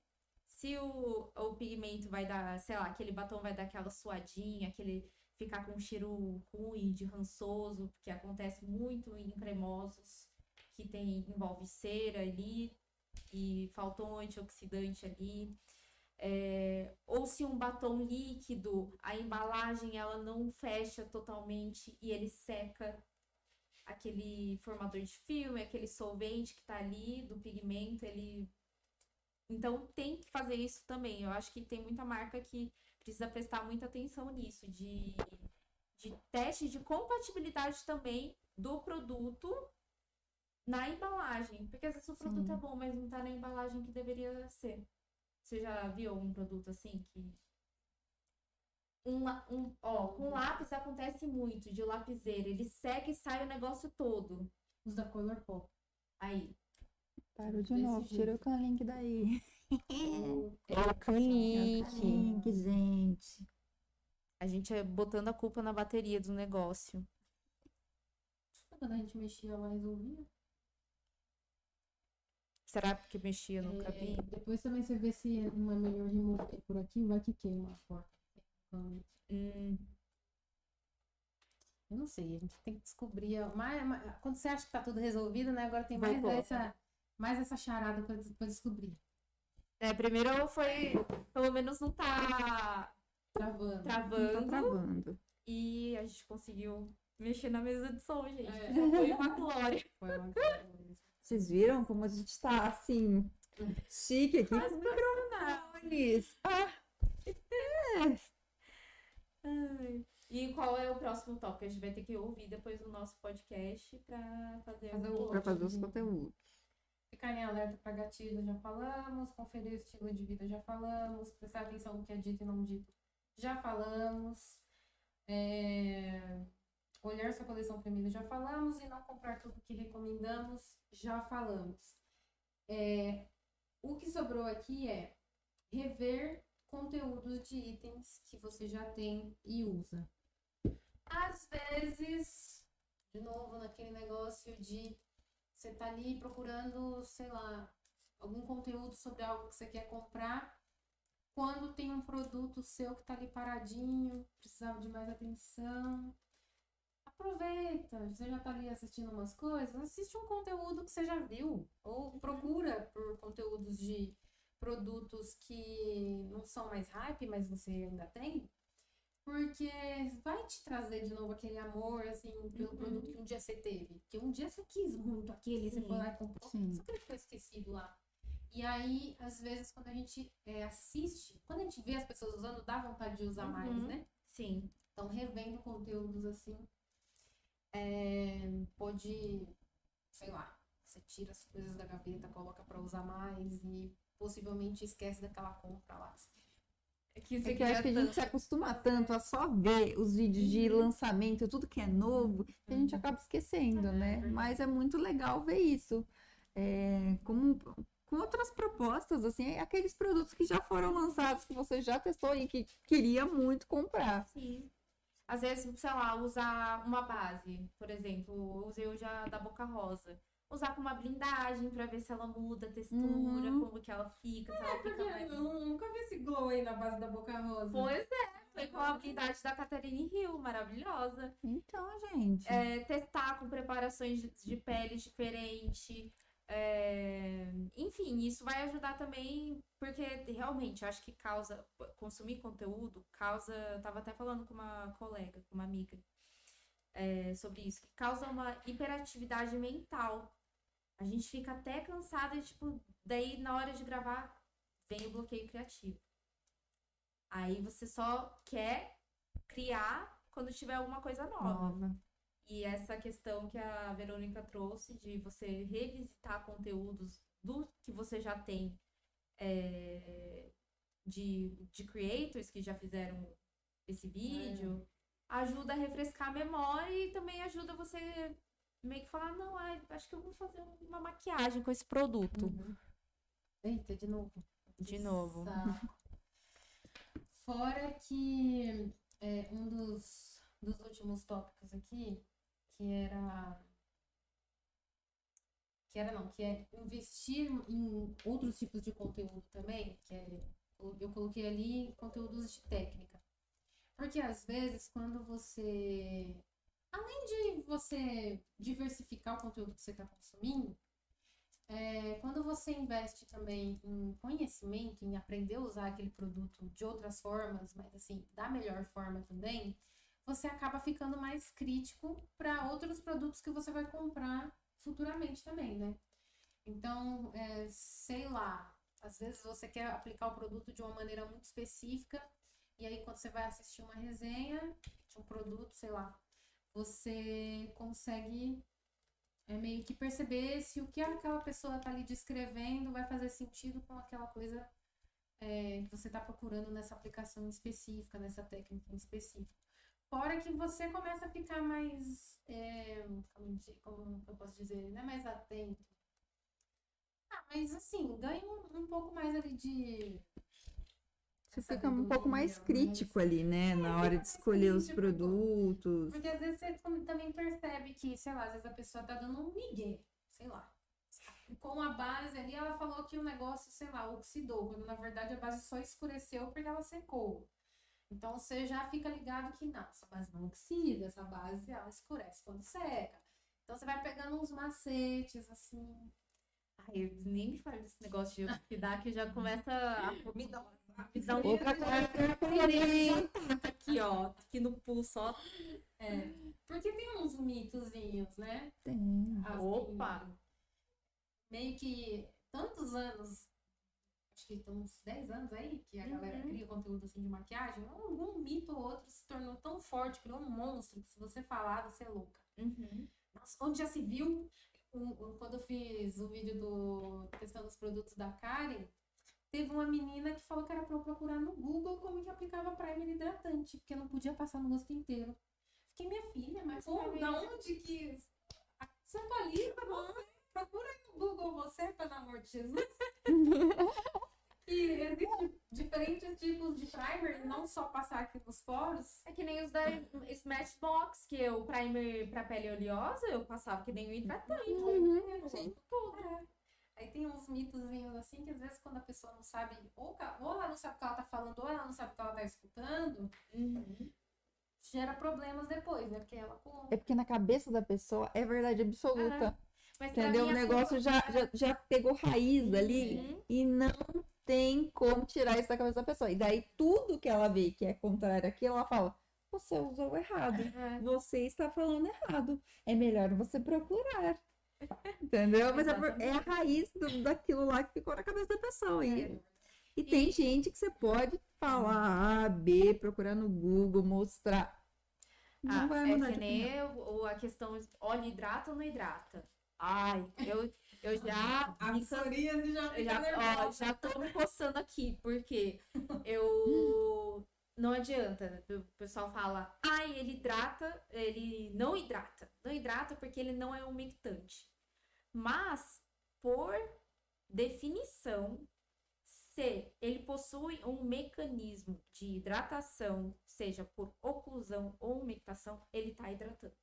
se o, o pigmento vai dar, sei lá, aquele batom vai dar aquela suadinha, aquele ficar com um cheiro ruim, de rançoso, que acontece muito em cremosos, que tem, envolve cera ali, e faltou um antioxidante ali. É, ou se um batom líquido, a embalagem ela não fecha totalmente e ele seca aquele formador de filme, aquele solvente que tá ali do pigmento, ele então tem que fazer isso também. Eu acho que tem muita marca que precisa prestar muita atenção nisso, de, de teste de compatibilidade também do produto na embalagem. Porque às vezes o produto Sim. é bom, mas não tá na embalagem que deveria ser. Você já viu algum produto assim que. Um, um, ó, com lápis acontece muito, de lapiseira. Ele seca e sai o negócio todo. Os da Color Pop. Aí. Parou de Desse novo, jeito. tirou com o link daí. É o canique. Link, gente. A gente é botando a culpa na bateria do negócio. Quando a gente mexia, ela resolvia. Será porque mexia no É, cabinho? depois também você vê se não é melhor remover por aqui, vai que queima a porta. Hum, Eu não sei, a gente tem que descobrir. Mais, mais- quando você acha que tá tudo resolvido, né? Agora tem mais essa, mais essa charada pra descobrir. É, primeiro foi. Pelo menos não tá Travando. Não travando. tá travando. E a gente conseguiu mexer na mesa de som, gente. É. Foi uma glória. Foi uma coisa. Vocês viram como a gente tá assim, chique aqui Quase com microfones? Ah, Ai. E qual é o próximo tópico? A gente vai ter que ouvir depois do nosso podcast pra fazer, Fazer o o- fazer os conteúdos. Ficar em alerta para gatilho, já falamos. Conferir o estilo de vida, já falamos. Prestar atenção no que é dito e não dito, já falamos. É, Olhar sua coleção premiada, já falamos. E não comprar tudo que recomendamos, já falamos. É, O que sobrou aqui é rever conteúdos de itens que você já tem e usa. Às vezes, de novo, naquele negócio de você tá ali procurando, sei lá, algum conteúdo sobre algo que você quer comprar, quando tem um produto seu que tá ali paradinho, precisava de mais atenção. Aproveita, você já tá ali assistindo umas coisas, assiste um conteúdo que você já viu, ou procura por conteúdos de produtos que não são mais hype, mas você ainda tem, porque vai te trazer de novo aquele amor, assim, pelo Uhum. produto que um dia você teve. Que um dia você quis muito aquele, você Sim. foi lá e comprou, Sim. só que ele ficou esquecido lá. E aí, às vezes, quando a gente é, assiste, quando a gente vê as pessoas usando, dá vontade de usar mais, Uhum. né? Sim. Então, revendo conteúdos assim, é, pode, sei lá, você tira as coisas da gaveta, coloca pra usar mais e possivelmente esquece daquela compra lá. É que É que eu acho que a gente se acostuma tanto a só ver os vídeos de lançamento, tudo que é novo, que a gente acaba esquecendo, né? Mas é muito legal ver isso. É, como, com outras propostas, assim, aqueles produtos que já foram lançados, que você já testou e que queria muito comprar. Sim. Às vezes, sei lá, usar uma base, por exemplo, usei hoje a da Boca Rosa. Usar com uma blindagem pra ver se ela muda a textura, Uhum. como que ela fica, se ela fica mais. eu nunca vi esse glow aí na base da boca rosa. Pois é, foi com a blindagem da Catherine Hill, maravilhosa. Então, gente. É, testar com preparações de, de pele diferente. é, Enfim, isso vai ajudar também, porque realmente eu acho que causa. Consumir conteúdo causa. Eu tava até falando com uma colega, com uma amiga, é, sobre isso, que causa uma hiperatividade mental. A gente fica até cansada, tipo, daí na hora de gravar vem o bloqueio criativo. Aí você só quer criar quando tiver alguma coisa nova. Nova. E essa questão que a Verônica trouxe de você revisitar conteúdos do que você já tem é, de, de creators que já fizeram esse vídeo, ajuda a refrescar a memória e também ajuda você meio que falar, não, ai, acho que eu vou fazer uma maquiagem com esse produto. Uhum. Eita, de novo. De novo. Fora que é, um dos, dos últimos tópicos aqui, que era. Que era não, que é investir em outros tipos de conteúdo também, que é, eu coloquei ali conteúdos de técnica. Porque às vezes quando você. Além de você diversificar o conteúdo que você está consumindo, é, quando você investe também em conhecimento, em aprender a usar aquele produto de outras formas, mas assim, da melhor forma também, você acaba ficando mais crítico para outros produtos que você vai comprar futuramente também, né? Então, é, sei lá, às vezes você quer aplicar o produto de uma maneira muito específica, e aí quando você vai assistir uma resenha de um produto, sei lá, você consegue é meio que perceber se o que aquela pessoa tá ali descrevendo vai fazer sentido com aquela coisa é, que você tá procurando nessa aplicação específica, nessa técnica em específico. Fora que você começa a ficar mais, é, como, como eu posso dizer, né, mais atento. Ah, mas assim, ganha um, um pouco mais ali de Você fica um pouco mais crítico ali, né? Na hora de escolher os produtos. Porque às vezes você tam- também percebe que, sei lá, às vezes a pessoa tá dando um migué, sei lá. Com a base ali, ela falou que o negócio, sei lá, oxidou, quando na verdade a base só escureceu porque ela secou. Então você já fica ligado que não, essa base não oxida, essa base ela escurece quando seca. Então você vai pegando uns macetes, assim. Ai, eu nem me fale desse negócio de oxidar que já começa a me uma visão Outra coisa que eu querer aprendi. aqui, ó, aqui no pulso, ó. É, porque tem uns mitozinhos, né? Tem. Assim, Opa! Meio que tantos anos, acho que tem uns 10 anos aí, que a galera Uhum. cria conteúdo assim de maquiagem, algum mito ou outro se tornou tão forte, criou um monstro, que se você falar, você é louca. Uhum. Nossa, onde já se viu? Um- um- quando eu fiz o vídeo do testando os produtos da Karen, teve uma menina que falou que era pra eu procurar no Google como que aplicava primer hidratante, porque não podia passar no rosto inteiro. Fiquei, minha filha, mas como, da onde que você atualiza você? Procura aí no Google você, pelo amor de Jesus. que existem diferentes tipos de primer, não só passar aqui nos poros. É que nem os da Smashbox, que o primer pra pele oleosa, eu passava que nem o hidratante. Uhum, sim. Tudo. É. Aí tem uns mitozinhos assim que às vezes quando a pessoa não sabe, ou, ou ela não sabe o que ela tá falando, ou ela não sabe o que ela tá escutando, Uhum. gera problemas depois, né? Porque ela É porque na cabeça da pessoa é verdade absoluta. Mas pra Entendeu? O a negócio já, já, já pegou raiz ali Uhum. e não tem como tirar isso da cabeça da pessoa. E daí tudo que ela vê que é contrário àquilo, ela fala: Você usou errado. É. Você está falando errado. É melhor você procurar. Entendeu? Mas é, é a raiz do- daquilo lá que ficou na cabeça da pessoa. E, É. e tem gente que você pode falar A, B, procurar no Google, mostrar. Não Ah, vai é mudar que de nem opinião. o- o- a questão óleo hidrata ou não hidrata. Ai, eu, eu já a me psoríase já já, ó, já tô me coçando aqui, porque eu. Não adianta. O pessoal fala, ai, ele hidrata, ele não hidrata. Não hidrata porque ele não é umectante. Mas, por definição, se ele possui um mecanismo de hidratação, seja por oclusão ou umectação, ele tá hidratando.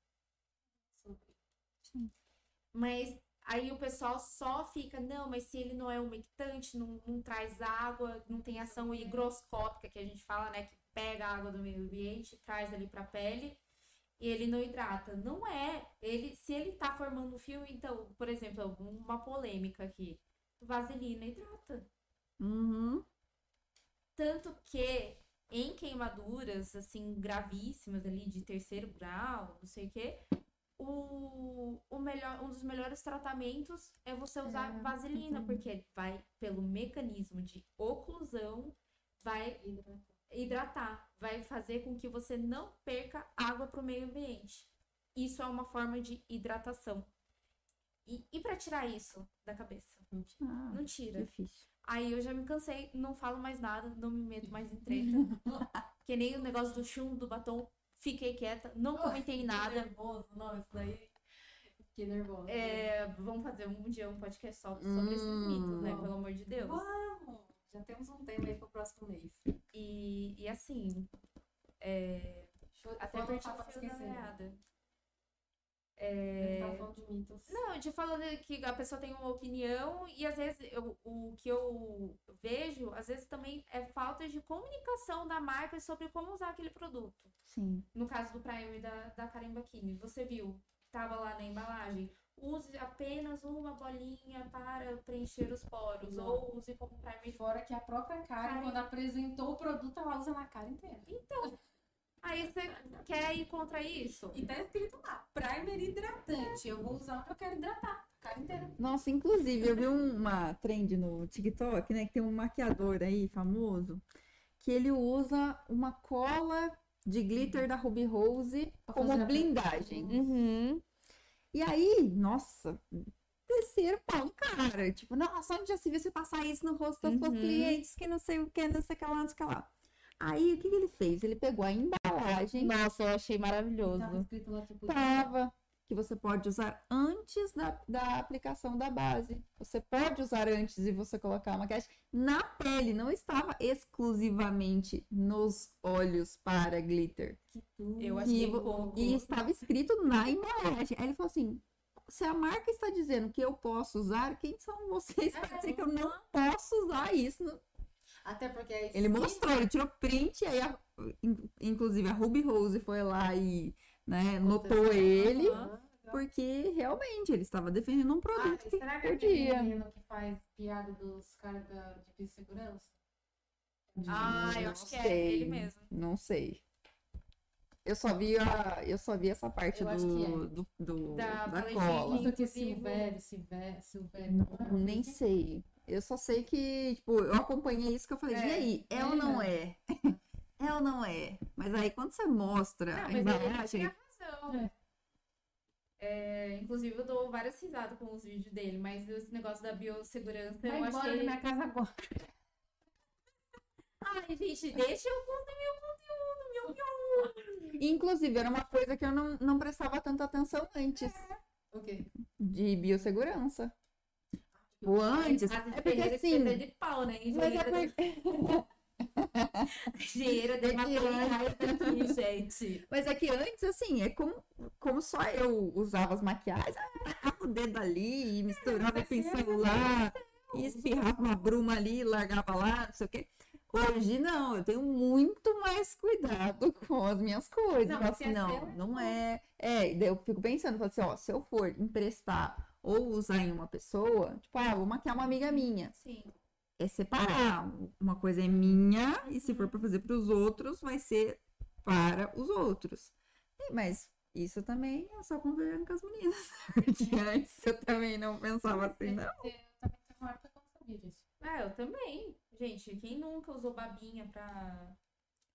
Mas aí o pessoal só fica, não, mas se ele não é umectante, não, não traz água, não tem ação higroscópica, que a gente fala, né, que pega a água do meio ambiente, traz ali pra pele, e ele não hidrata. Não é. Ele, se ele tá formando um fio, então, por exemplo, uma polêmica aqui. Vaselina hidrata. Uhum. Tanto que em queimaduras, assim, gravíssimas ali, de terceiro grau, não sei o quê, o, o melhor, um dos melhores tratamentos é você usar É, vaselina, porque vai pelo mecanismo de oclusão, vai hidratar, vai fazer com que você não perca água para o meio ambiente. Isso é uma forma de hidratação. E, e para tirar isso da cabeça? Ah, Não tira. difícil. Aí eu já me cansei, não falo mais nada, não me meto mais em treta. que nem o negócio do chumbo, do batom, fiquei quieta, não comentei nada. nervoso, não, isso daí. Fiquei nervosa. É, vamos fazer um dia um podcast só sobre esses Hum. mitos, né? Pelo amor de Deus. Vamos! Já temos um tema aí pro próximo mês. E, e assim, é, eu até perdi o fio da meada. A gente tava falando de mitos. Não, de falando que a pessoa tem uma opinião e às vezes eu- o que eu vejo, às vezes também é falta de comunicação da marca sobre como usar aquele produto. Sim. No caso do Prime da, da Karen Bacchini, você viu, tava lá na embalagem, use apenas uma bolinha para preencher os poros, Não. ou use como primer. Fora que a própria Karen, Karen. quando apresentou o produto, ela usa na cara inteira. Aí você quer ir contra isso? E tá escrito lá, primer hidratante. Eu vou usar onde eu quero hidratar. A cara inteira. Nossa, inclusive, eu vi um- uma trend no TikTok, né? Que tem um maquiador aí famoso, que ele usa uma cola de glitter da Ruby Rose Pra como blindagem. Uhum. E aí, nossa, terceiro pau no cara. Tipo, nossa, onde já se viu você passar isso no rosto suas Uhum. clientes, que não sei o que, não sei o que lá, não sei o que lá. Aí, o que, que ele fez? Ele pegou a embalagem, Nossa, eu achei Tava maravilhoso. escrito lá, tipo, tava, que você pode usar antes da, da aplicação da base. Você pode usar antes de você colocar a maquiagem na pele, não estava exclusivamente nos olhos para glitter. que tudo. Eu E, achei vo- pouco. e estava escrito na embalagem. Aí ele falou assim: se a marca está dizendo que eu posso usar, quem são vocês para É, dizer que eu não posso usar isso? Até porque Ele mostrou, ele tirou print, aí a- in- inclusive a Ruby Rose foi lá e né, notou aconteceu. ele, porque realmente ele estava defendendo um Ah, produto e que será que é aquele podia. menino que faz piada dos caras da- de biossegurança? Ah, eu Não acho que é sei, ele mesmo. Não sei. Eu só vi a, eu só vi essa parte que é. do, do, do- Da da cola. Aqui, Inclusive- Silvério, Silvério, Silvério. Não, nem sei. Eu só sei que, tipo, eu acompanhei isso que eu falei, É, e aí, é ou não é? É ou não é? Mas aí quando você mostra Não, a mas ele embalagem, tinha razão. É. É, inclusive, eu dou várias risadas com os vídeos dele, mas esse negócio da biossegurança, Vai eu achei. da minha casa agora. Ai, gente, deixa eu consumir o conteúdo, meu Deus. inclusive, era uma coisa que eu não, não prestava tanta atenção antes O quê? de biossegurança. O antes. Casa de É porque assim. de pau, né? Mas é porque... engenheiro de É aqui, gente. Mas é que antes, assim, é como, como só eu usava as maquiagens, eu tacava o dedo ali e misturava o pincel lá, e espirrava uma bruma ali, largava lá, não sei o quê. Hoje não, eu tenho muito mais cuidado com as minhas coisas. Não, assim, é não, é não é. É, daí eu fico pensando, falo assim, ó, se eu for emprestar ou usar em uma pessoa, tipo, ah, vou maquiar uma amiga minha. Sim. É separar. Uma coisa é minha, e se for para fazer para os outros, vai ser para os outros. E- Mas isso também é só conversando com as meninas. Porque antes eu também não pensava assim, não. Eu também uma que eu não sabia disso. Ah, eu também. Gente, quem nunca usou babinha pra,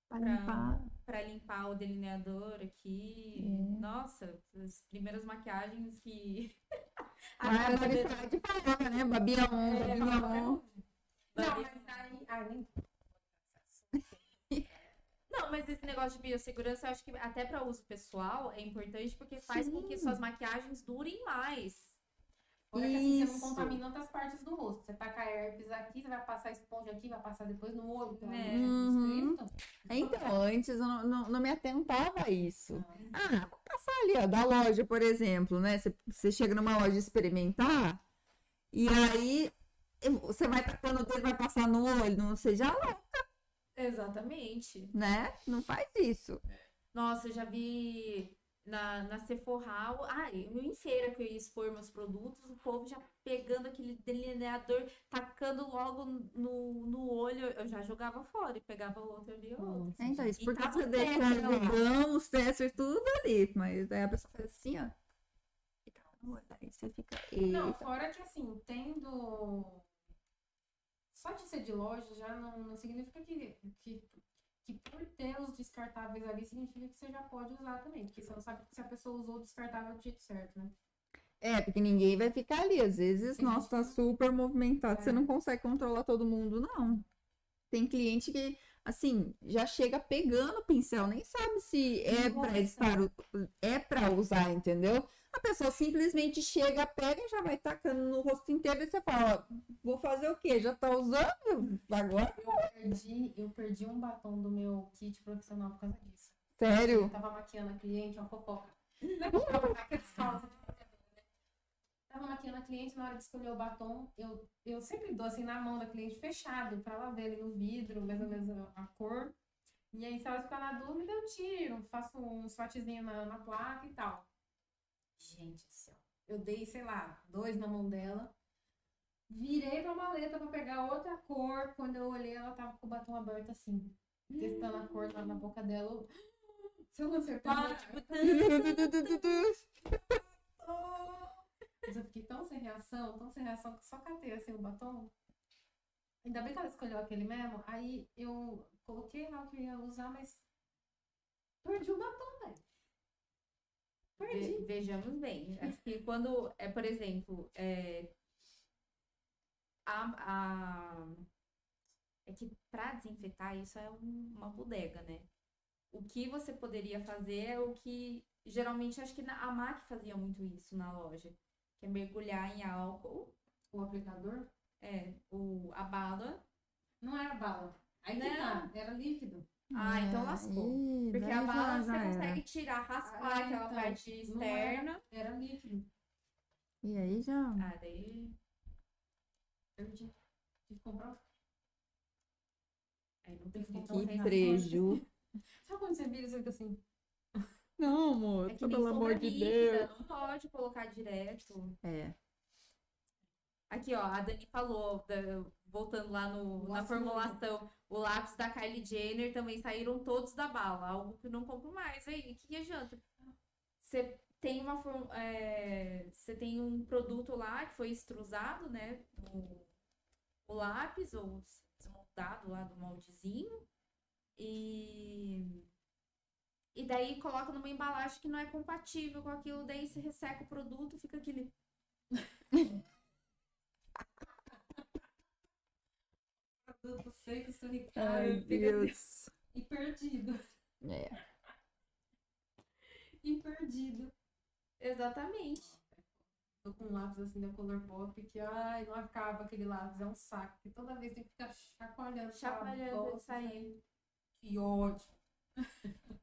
Para Pra- limpar. pra limpar o delineador aqui? É. Nossa, as primeiras maquiagens que. Ah, A a cada vez- Babi de falava, né? Babia on, É, até on. Não, mas aí. Ah, nem. Não, mas esse negócio de biossegurança, eu acho que até para uso pessoal é importante porque faz com que Sim. suas maquiagens durem mais. Fora que assim, você não contamina outras partes do rosto. Você taca herpes aqui, você vai passar esponja aqui, vai passar depois no olho, pelo É. Cristo. Então, antes eu não, não, não me atentava a isso. Ah, vou passar ali, ó, da loja, por exemplo, né? Você, você chega numa loja experimentar, e aí você vai tacando o dedo, vai passar no olho, não seja louco, Exatamente. né? Não faz isso. Nossa, eu já vi na, na Sephora. Ah, em feira que eu ia expor meus produtos, o povo já pegando aquele delineador, tacando logo no, no olho. Eu já jogava fora e pegava o outro ali. Nossa, É, então, isso E porque você o deixa lá. o os testes, tudo ali. Mas aí a pessoa faz assim, ó. E tá no olho, Aí você fica. Não, Eita. fora que assim, tendo. Só de ser de loja já não, não significa que, que, que por ter os descartáveis ali, significa que você já pode usar também. Porque você não sabe se a pessoa usou o descartável do jeito certo, né? É, porque ninguém vai ficar ali. Às vezes, nossa, tá super movimentado. Você É. não consegue controlar todo mundo, não. Tem cliente que, assim, já chega pegando o pincel, nem sabe se é pra estar, é pra usar, entendeu? A pessoa simplesmente chega, pega e já vai tacando no rosto inteiro e você fala, ó, vou fazer o quê? Já tá usando? Agora? Eu perdi, eu perdi um batom do meu kit profissional por causa disso. Eu Sério? tava maquiando a cliente, uma fofoca. É aqueles casos Tava maquiando a cliente, na hora de escolher o batom, eu, eu sempre dou assim na mão da cliente fechado, pra ela ver ali no vidro, mais ou menos a, a cor. E aí, se ela ficar na dúvida, eu tiro, faço um swatchzinho na, na placa e tal. Gente do céu. Eu dei, sei lá, dois na mão dela. Virei pra maleta pra pegar outra cor. Quando eu olhei, ela tava com o batom aberto assim. Testando a cor lá na boca dela. eu- Se eu não acertar, Ah, tipo, mas eu fiquei tão sem reação, tão sem reação, que só catei assim o batom. Ainda bem que ela escolheu aquele mesmo. Aí eu coloquei lá o que eu ia usar, mas perdi o batom, velho. Ve- Perdi. Vejamos bem. Acho que quando, é, por exemplo, é, a, a- é que para desinfetar isso é um- uma bodega, né? O que você poderia fazer é o que geralmente acho que na- a MAC fazia muito isso na loja, que é mergulhar em álcool, O aplicador é, o, a bala. não era bala. Aí que Não. tá, era líquido. Ah, então lascou. Ih, Porque a bala você era. consegue tirar, raspar Ah, aquela então, parte externa. Era líquido. E aí já. Ah, daí. Perdi. Tive que comprar. Aí não tem Que como Que compensar. preju. Sabe quando você vira e você fica assim? Não, amor, É que nem pelo amor de líquida, Deus. Não pode colocar direto. É. Aqui, ó, a Dani falou, da- voltando lá no, na formulação, o lápis da Kylie Jenner também saíram todos da bala, algo que eu não compro mais. Aí, o que, que adianta? Você tem uma é, você tem um produto lá que foi extrusado, né? O, o lápis, ou desmoldado lá do moldezinho. E. E daí coloca numa embalagem que não é compatível com aquilo, daí você resseca o produto, fica aquele. Produto seco, esturricado Ai, Deus. e perdido. É. E perdido. Exatamente. tô com um lápis assim da Color Pop que, ai, não acaba aquele lápis, é um saco. Que toda vez tem que ficar chacoalhando. Chacoalhando aí. Que ódio.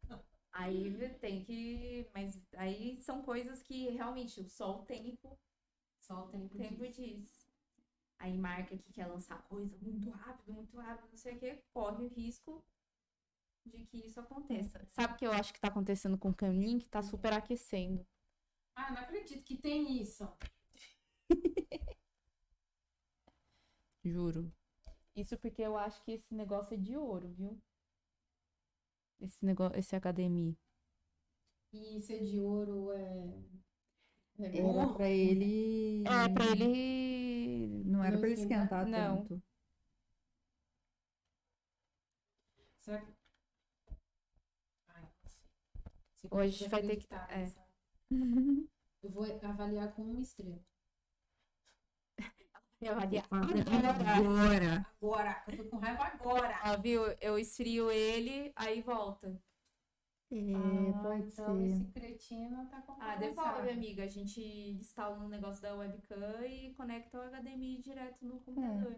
Aí tem que. Mas aí são coisas que realmente só o tempo, Só o tempo, o tempo diz. diz. Aí marca que quer lançar coisa muito rápido, muito rápido, não sei o que, corre o risco de que isso aconteça. Sabe o que eu acho que tá acontecendo com o Camin? Que tá super aquecendo. Ah, não acredito que tem isso. Juro. Isso porque eu acho que esse negócio é de ouro, viu? Esse negócio, esse HDMI. E ser de ouro é. é Era bom? pra ele. É, pra ele. Não era Não pra ele esquentar? esquentar Não. tanto. Será que. Ai, não sei. Você Hoje vai ter que- acreditar é. Eu vou avaliar com uma estrela. Eu avaliar. Agora. Agora! Eu tô com raiva agora! Ó, viu? Eu esfrio ele, aí volta. É, Ah, pode então ser. esse cretino tá com Ah, devolve, amiga. A gente instala um negócio da webcam e conecta o HDMI direto no computador.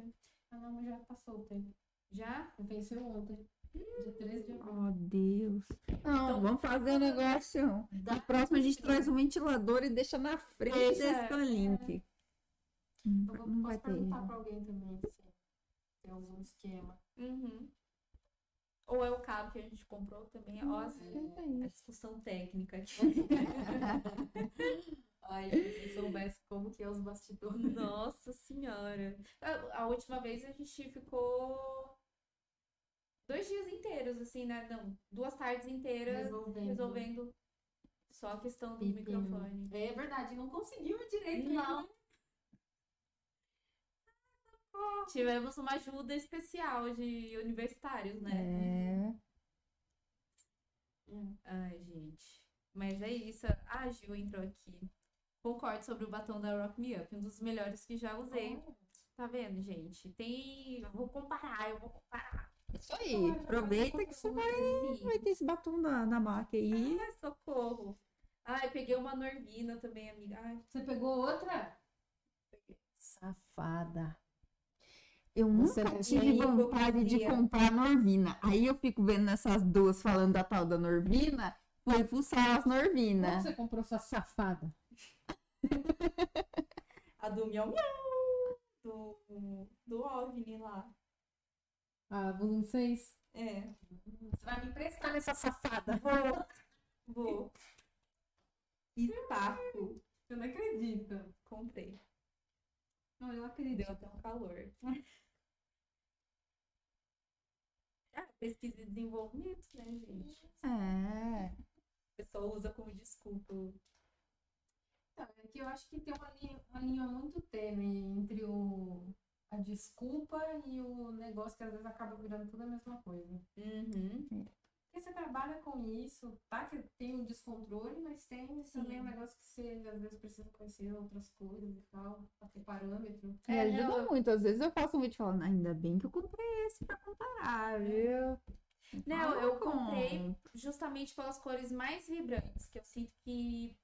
Ah, não, mas já passou o tempo. Já? Venceu ontem. Dia 13 de abril. Oh, Deus. Não, Então- vamos fazer um negócio. Na próxima a gente traz um ventilador e deixa na frente Deixa, desse link. Hum, Eu vou, Não vai posso ter. perguntar pra alguém também se tem algum esquema. Uhum. Ou é o cabo que a gente comprou também. Ó, É a discussão técnica aqui. Ai, se soubesse como que é os bastidores. Nossa senhora. A, a última vez a gente ficou dois dias inteiros, assim, né? Não, duas tardes inteiras Resolvendo. resolvendo só a questão do microfone. É verdade, não conseguimos direito. Não. Tivemos uma ajuda especial de universitários, né? É. Ai, gente. Mas é isso. Ah, a Gil entrou aqui. Concordo sobre o batom da Rock Me Up, um dos melhores que já usei. Tá vendo, gente? Tem. Eu vou comparar, eu vou comparar. Isso aí. Aproveita que você vai, Sim. vai ter esse batom da, da marca aí. Ai, socorro. Ai, peguei uma Norvina também, amiga. Ai, Você pegou outra? Safada. Eu Você nunca tive vontade de comprar Norvina. Aí eu fico vendo essas duas falando da tal da Norvina. Foi fuçar as Como Norvina. você comprou sua safada? a do Miau Miau. Do, do OVNI lá. Ah, volume 6? É. Você vai me emprestar nessa safada? Vou. Vou. Estaco. Eu não acredito. Comprei. Não, eu acredito. Deu até um calor. Ah, pesquisa e desenvolvimento, né, gente? É. A pessoa usa como desculpa. Não, é que eu acho que tem uma linha, uma linha muito tênue entre o, a desculpa e o negócio que às vezes acaba virando tudo a mesma coisa. Uhum. Porque você trabalha com isso, tá? Que tem um descontrole, mas tem também um negócio que você às vezes precisa conhecer outras coisas e tal, pra ter parâmetro. Me É, ajuda eu- muito. Às vezes eu faço um vídeo falando, ainda bem que eu comprei esse pra comparar, viu? Não, Ah, eu comprei justamente pelas cores mais vibrantes, que eu sinto que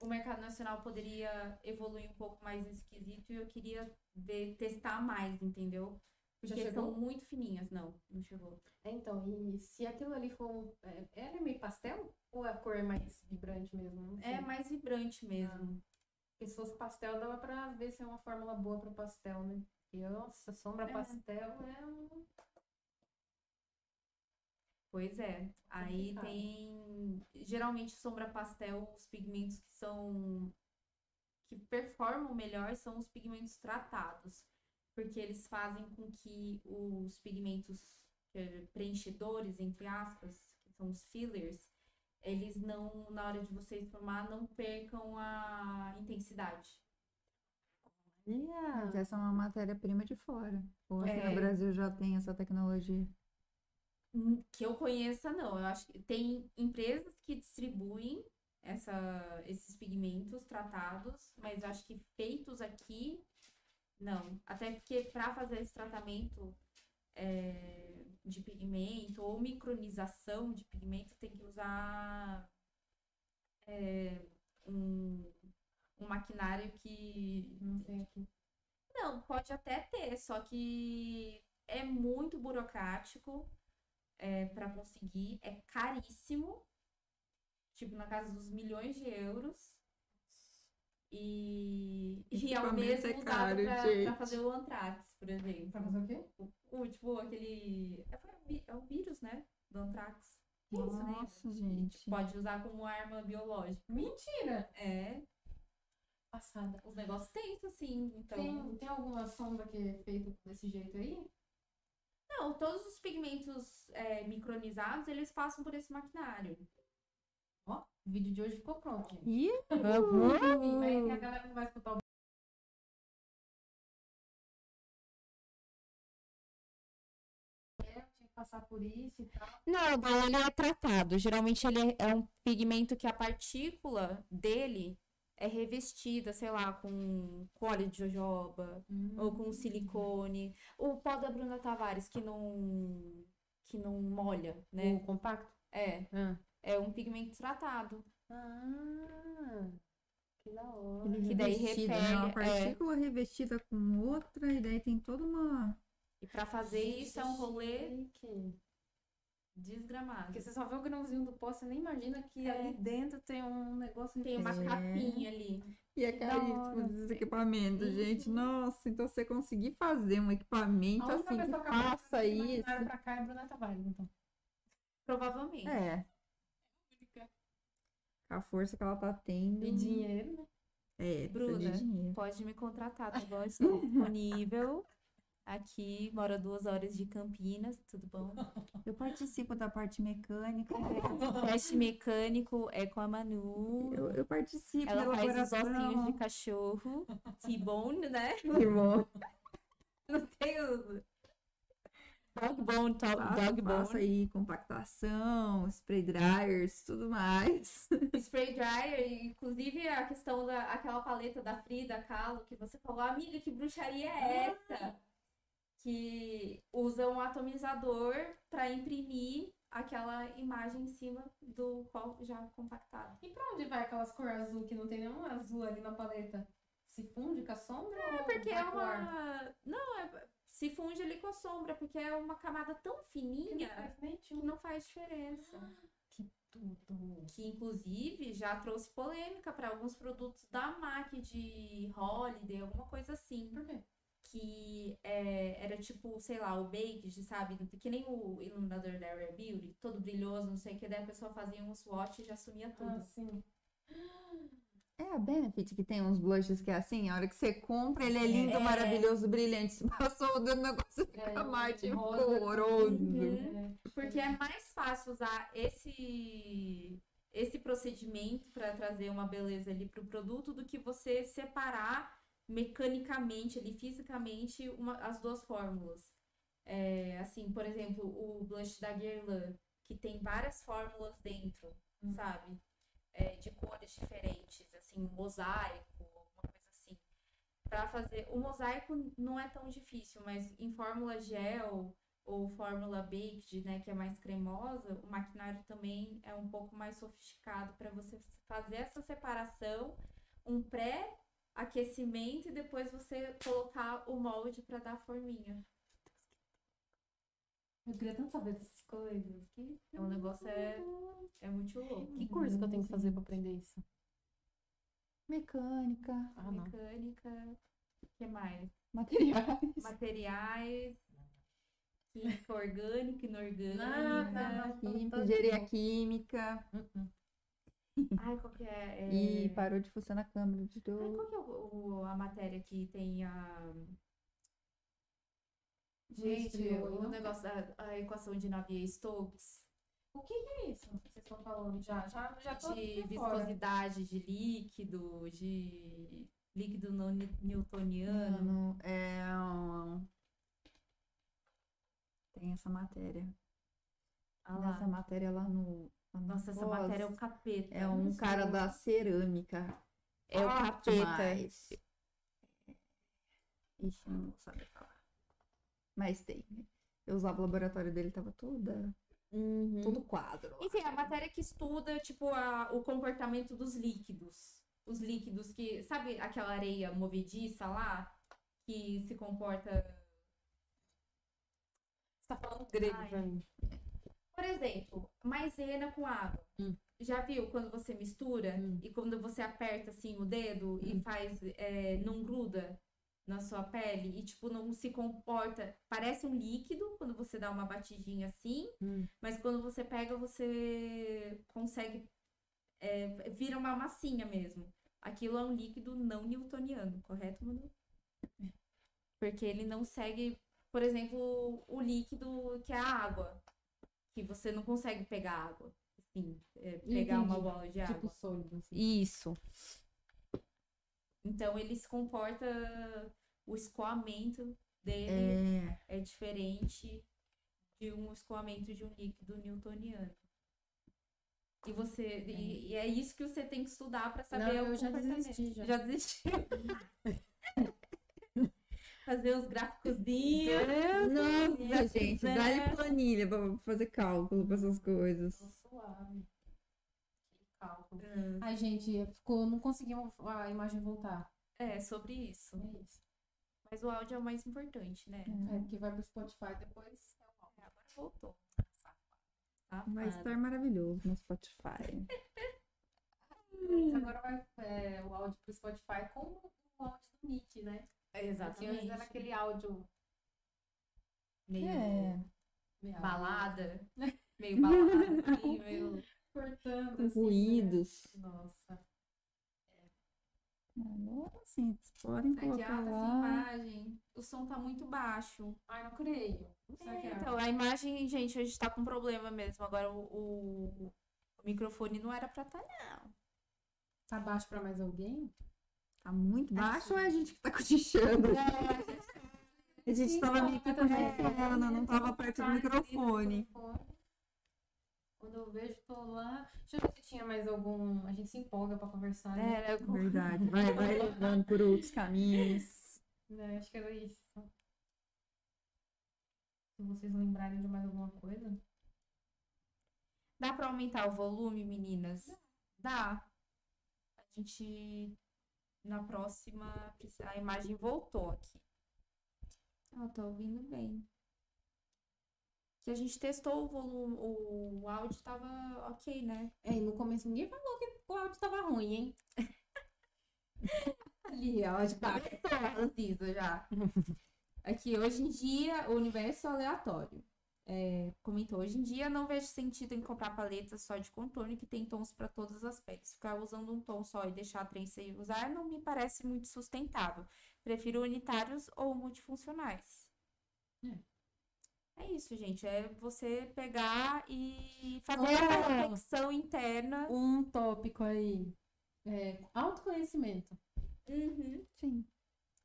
o mercado nacional poderia evoluir um pouco mais nesse quesito e eu queria ver, testar mais, entendeu? Já Porque chegou? são muito fininhas. Não, não chegou. É, então, e se aquilo ali for. É, ela é meio pastel? Ou a cor é mais vibrante mesmo? É mais vibrante mesmo. Porque se fosse pastel, dava pra ver se é uma fórmula boa pra pastel, né? E, nossa, sombra É. pastel é um. Pois é. Aí tem. Geralmente, sombra pastel, os pigmentos que são. que performam melhor são os pigmentos tratados. Porque eles fazem com que os pigmentos eh, preenchedores, entre aspas, que são os fillers, eles não, na hora de você esfumar, não percam a intensidade. Mas essa é uma matéria-prima de fora. Ou aqui É. no Brasil já tem essa tecnologia. Hum, Que eu conheça, não. Eu acho que tem empresas que distribuem essa, esses pigmentos tratados, mas eu acho que feitos aqui, não. Até porque para fazer esse tratamento é, de pigmento ou micronização de pigmento, tem que usar é, um, um maquinário que. Não tem aqui. Não, pode até ter, só que é muito burocrático é, para conseguir, é caríssimo, tipo na casa dos milhões de euros. E, e é o mesmo é usado caro, pra, gente. pra fazer o Anthrax, por exemplo. Pra fazer o quê? O, tipo, aquele. É, um vi- é um vírus, né? Do Anthrax. Isso, né? Nossa, gente. Pode usar como arma biológica. Mentira! É, Passada. os negócios tensos, assim. Então. Tem, tem alguma sombra que é feita desse jeito aí? Não, todos os pigmentos é, micronizados, eles passam por esse maquinário. Ó, o vídeo de hoje ficou pronto, gente. Ih, Vai a galera não vai escutar o eu tinha que passar por isso e tal. Não, daí ele é tratado. Geralmente ele é, é um pigmento que a partícula dele é revestida, sei lá, com, óleo de jojoba ou com silicone. O pó da Bruna Tavares que não que não molha, né? O compacto? É, Ah. É um pigmento tratado. Ah, que da hora. ele Que daí revestido, né? Uma repele, é. partícula revestida com outra, e daí tem toda uma. E pra fazer isso é um rolê Chique. desgramado. Porque você só vê o grãozinho do pó, você nem imagina que É. ali dentro tem um negócio Tem uma É. capinha ali. E é caríssimo esses equipamentos, Uhum. gente. Nossa, então você conseguir fazer um equipamento assim que faça isso. pra cá é a Bruna Tavares, então. Provavelmente. É. A força que ela tá tendo. E dinheiro, né? É, Bruna, de dinheiro. Pode me contratar, tá bom? Estou disponível. Aqui, moro a duas horas de Campinas, tudo bom? Eu participo da parte mecânica. Teste mecânico é com a Manu. Eu, eu participo da Ela faz os ossinhos de cachorro. T-bone, né? Que bom. Não tem o... Dog bone, to- Faço, dog bone. aí compactação, spray dryers, tudo mais. Spray dryer, inclusive a questão da aquela paleta da Frida Kahlo, que você falou, amiga, que bruxaria é essa? Que usa um atomizador para imprimir aquela imagem em cima do qual já compactado. E pra onde vai aquelas cores azul que não tem nenhum azul ali na paleta? Se funde com a sombra? É, Porque é uma. Não, é... se funde ali com a sombra, porque é uma camada tão fininha que não faz diferença. Que tudo. Que inclusive já trouxe polêmica para alguns produtos da MAC de Holiday, alguma coisa assim. Por quê? que é, era tipo, sei lá, o Baked, sabe? Que nem o iluminador da Rare Beauty, todo brilhoso, não sei o que, daí a pessoa fazia um swatch e já sumia tudo. Ah, sim. É a Benefit que tem uns blushes que é assim, a hora que você compra, ele é lindo, É. maravilhoso, brilhante. Se passou o dedo no negócio, fica É, mate rosa. horroroso. Uhum. É. Porque é mais fácil usar esse esse procedimento para trazer uma beleza ali pro produto do que você separar mecanicamente ali, fisicamente, uma, as duas fórmulas. É, assim, por exemplo, o blush da Guerlain, que tem várias fórmulas dentro, Hum. sabe? É, de cores diferentes, assim, mosaico, alguma coisa assim. Para fazer. O mosaico não é tão difícil, mas em fórmula gel ou fórmula baked, né, que é mais cremosa, o maquinário também é um pouco mais sofisticado para você fazer essa separação, um pré-aquecimento e depois você colocar o molde para dar a forminha. Eu queria tanto saber dessas coisas. Que... É um negócio é, é muito louco. Que curso que eu tenho que fazer pra aprender isso? Mecânica, Ah. Mecânica, o que mais? materiais. Materiais, química orgânica, inorgânica. Não. Química, engenharia química. Uh-uh. Ai, qual que é? é... E parou de funcionar a câmera de Ai, novo. qual que é o, o- a matéria que tem a. Gente, o negócio da a equação de Navier-Stokes, O que que é isso que vocês estão falando? Já, já, já tô de viscosidade de líquido, de líquido não ni- newtoniano. É. Tem essa matéria. Ah. Nessa matéria lá no. Nossa, essa matéria é o capeta. É um cara da cerâmica. É o Ah, capeta. demais. Ixi, não vou saber falar. Mas tem. Eu usava o laboratório dele, tava toda, Uhum. todo quadro. Enfim, a matéria que estuda, tipo, a- o comportamento dos líquidos. os líquidos que. Sabe aquela areia movediça lá? Que se comporta. Você tá falando grego Ai. pra mim. Por exemplo, maisena com água. Hum. Já viu quando você mistura Hum. e quando você aperta assim o dedo e Hum. faz. é, não gruda na sua pele e tipo não se comporta. Parece um líquido quando você dá uma batidinha assim, Hum. mas quando você pega você consegue. é, vira uma massinha mesmo. Aquilo é um líquido não newtoniano, correto, Manu? Porque ele não segue, por exemplo, o líquido que é a água. Que você não consegue pegar água. Assim, é, pegar uma Entendi. bola de água. Tipo sólido, assim. Isso. Então ele se comporta. O escoamento dele É, é diferente de um escoamento de um líquido newtoniano. E você. E, e é isso que você tem que estudar para saber Não, o eu já desisti, já. Já desistiu. Fazer os gráficozinhos. Nossa, gente, quiser. dá-lhe planilha pra fazer cálculo pra essas coisas. Tô suave. Que cálculo. Hum, Ai, gente, ficou, não conseguimos a imagem voltar. É, sobre isso. É isso. Mas o áudio é o mais importante, né? É, porque vai pro Spotify depois. é o áudio. Agora voltou. Safado. Vai estar maravilhoso no Spotify. Mas agora vai é, o áudio pro Spotify com o áudio do Nick, né? Porque Exatamente. antes era aquele áudio Meio É. meio balada. Meio balada, assim, meio. Cortando. Com assim, ruídos. né? Nossa. Agora sim, podem Aqui, colocar tá sem lá. imagem. O som tá muito baixo. Ai, não creio. É, é? então, a imagem, gente, a gente tá com problema mesmo. Agora o, o- o microfone não era pra estar, não. Tá baixo pra mais alguém? Tá muito baixo ou é a gente que tá cochichando? A gente Sim, tava meio que cochichando, não tava perto do Tá, microfone. Quando eu vejo, tô lá. Deixa eu ver se tinha mais algum. A gente se empolga pra conversar. Né? Era com- Verdade, vai, vai levando por outros caminhos. Né, Acho que era isso. Se vocês lembrarem de mais alguma coisa. Dá pra aumentar o volume, meninas? Dá. A gente. Na próxima. A imagem voltou aqui. Ah, tô ouvindo bem. Que a gente testou o volume. O áudio tava ok, né? É, e no começo ninguém falou que o áudio tava ruim, hein? Ali, ó, de baixo. Ziza, já. Aqui, hoje em dia, o universo é aleatório. É, comentou, hoje em dia não vejo sentido em comprar paletas só de contorno que tem tons para todas as peles. Ficar usando um tom só e deixar a trem sem usar não me parece muito sustentável. Prefiro unitários ou multifuncionais. É isso, gente. É você pegar e fazer essa Oh! reflexão interna. Um tópico aí. É, autoconhecimento. Uhum. Sim.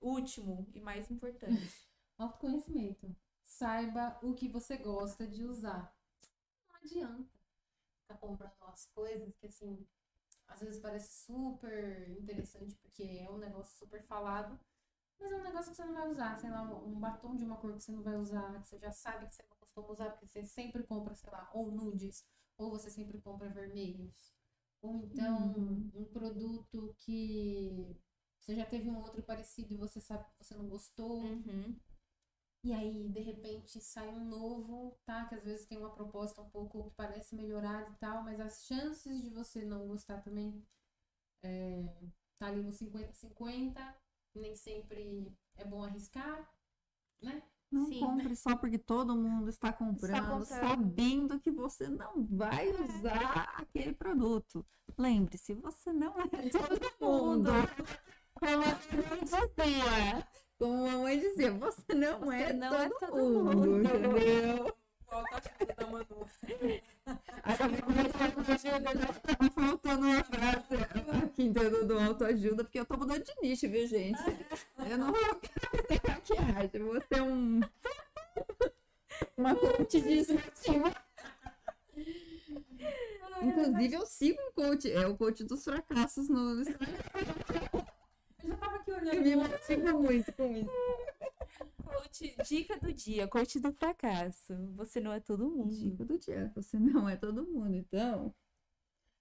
Último e mais importante. Autoconhecimento. Saiba o que você gosta de usar. Não adianta ficar comprando umas coisas que, assim, às vezes parece super interessante porque é um negócio super falado, mas é um negócio que você não vai usar. Sei lá, um batom de uma cor que você não vai usar, que você já sabe que você não costuma usar, porque você sempre compra, sei lá, ou nudes, ou você sempre compra vermelhos. Ou então Uhum. um produto que você já teve um outro parecido e você sabe que você não gostou. Uhum. E aí, de repente, sai um novo, tá? Que às vezes tem uma proposta um pouco que parece melhorada e tal, mas as chances de você não gostar também é, tá ali no 50-50. Nem sempre é bom arriscar, né? Não Sim. compre só porque todo mundo está comprando, comprando. sabendo que você não vai usar aquele produto. Lembre-se, você não é todo mundo. Como a dizia. Como a mamãe dizia, você não, Você é, não todo é todo mundo, mundo. entendeu? Da Manu. Tá faltando uma frase aqui entendeu, do autoajuda, porque eu tô mudando de nicho, viu, gente? Eu não vou fazer maquiagem, eu vou ser um. Uma coach de esportiva. Inclusive, eu sigo um coach, é o coach dos fracassos no Instagram. Eu já tava aqui Eu me olhando. motivo muito com isso. Coach, dica do dia, coach do fracasso. Você não é todo mundo. Dica do dia, você não é todo mundo, então.